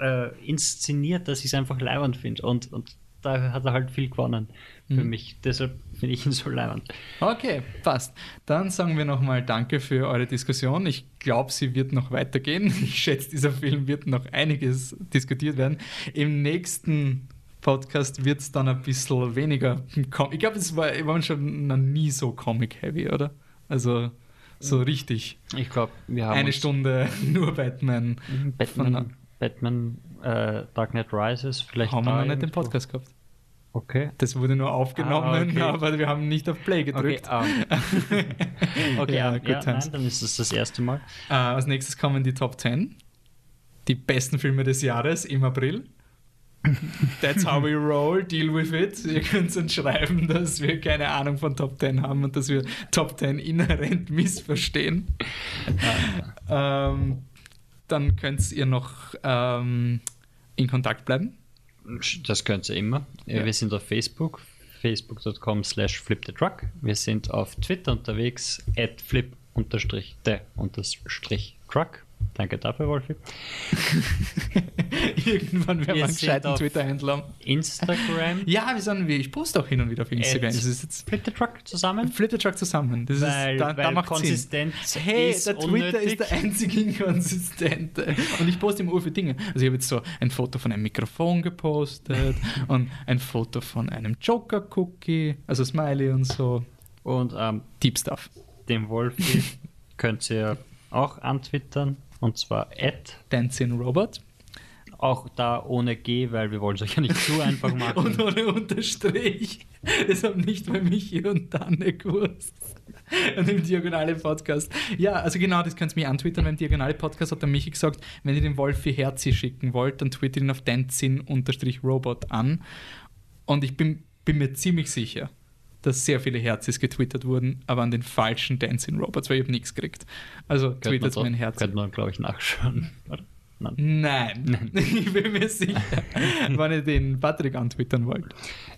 äh, inszeniert, dass ich es einfach leibend finde. Und, und da hat er halt viel gewonnen für Mhm. mich. Deshalb finde ich ihn so leibend. Okay, passt. Dann sagen wir nochmal Danke für eure Diskussion. Ich glaube, sie wird noch weitergehen. (laughs) Ich schätze, dieser Film wird noch einiges diskutiert werden. Im nächsten Podcast wird es dann ein bisschen weniger. Ich glaube, es war, wir waren schon noch nie so comic-heavy, oder? Also so richtig. Ich glaube, wir haben Eine Stunde (laughs) nur Batman. Von- Batman, Batman äh, Dark Knight Rises vielleicht Haben wir noch nicht den. Podcast gehabt. Okay. Das wurde nur aufgenommen, Ah, okay. aber wir haben nicht auf Play Okay, gedrückt. ah. okay (laughs) Ja, ja, good ja, nein, dann ist es das erste Mal. Äh, als nächstes kommen die Top 10. Die besten Filme des Jahres im April. (laughs) That's how we roll, deal with it. Ihr könnt uns schreiben, dass wir keine Ahnung von Top 10 haben und dass wir Top 10 inhärent (laughs) missverstehen. ähm, dann könnt ihr noch ähm, in Kontakt bleiben. Das könnt ihr immer. Ja. Wir sind auf Facebook, facebook.com slash flipthetruck. Wir sind auf Twitter unterwegs, at flip unterstrich the unterstrich truck. Danke dafür, Wolfi. (laughs) Irgendwann werden wir einen gescheiten Twitter-Händler haben. Instagram, Ja, wir sind, ich poste auch hin und wieder auf Instagram. Das ist jetzt flip the truck zusammen. Flip the Truck zusammen. Das Weil, ist, da, da weil macht Sinn. Konsistenz Hey, ist der Twitter unnötig. ist der einzige Inkonsistente. Und ich poste immer ur für Dinge. Also ich habe jetzt so ein Foto von einem Mikrofon gepostet (laughs) und ein Foto von einem Joker-Cookie, also Smiley und so. Und ähm, Deep Stuff. den Wolfi (laughs) könnt ihr auch antwittern. Und zwar at, Dancing Robot. auch da ohne G, weil wir wollen es euch ja nicht zu einfach (laughs) machen. Und ohne Unterstrich. Deshalb nicht bei Michi und Danne gewusst. Und im Diagonale Podcast. Ja, also genau, das könnt ihr mir antwittern. Beim Diagonale Podcast hat der Michi gesagt, wenn ihr den Wolfi Herzi schicken wollt, dann twittert ihn auf dancing-robot an. Und ich bin, bin mir ziemlich sicher, dass sehr viele Herzis getwittert wurden, aber an den falschen Dancing Robots, weil ich habe nichts gekriegt. Also Könnte man, twittert mir ein doch- Herz. könnte man glaube ich, nachschauen. Nein. Nein, (laughs) (laughs) ich bin mir sicher, wenn ihr den Patrick antwittern wollt.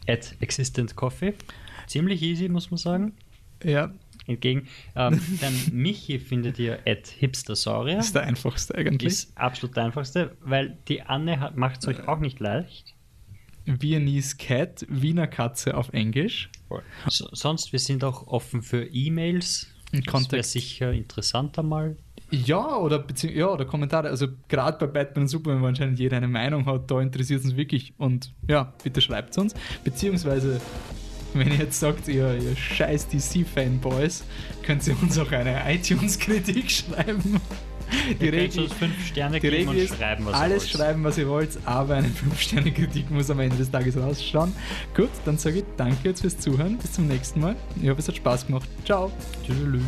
At Existent Coffee. Ziemlich easy, muss man sagen. Ja, Entgegen. Ähm, dann Michi findet ihr at Hipstersaurier. das ist der einfachste eigentlich. Ist absolut der einfachste, weil die Anne macht es euch auch nicht leicht. Viennese Cat, Wiener Katze auf Englisch. So, sonst, wir sind auch offen für E-Mails. Das wäre sicher interessanter mal. Ja, oder, ja, oder Kommentare. Also gerade bei Batman und Superman, wo anscheinend jeder eine Meinung hat, da interessiert es uns wirklich. Und ja, bitte schreibt uns. Beziehungsweise, wenn ihr jetzt sagt, ihr, ihr scheiß DC-Fanboys, könnt ihr uns auch eine (laughs) iTunes-Kritik schreiben. Die Ihr könnt Regel, fünf Sterne die Regel und ist, schreiben, was alles ihr wollt. schreiben, was ihr wollt, aber eine (laughs) 5-Sterne-Kritik muss am Ende des Tages rausschauen. Gut, dann sage ich danke jetzt fürs Zuhören. Bis zum nächsten Mal. Ich hoffe, es hat Spaß gemacht. Ciao. Tschüss.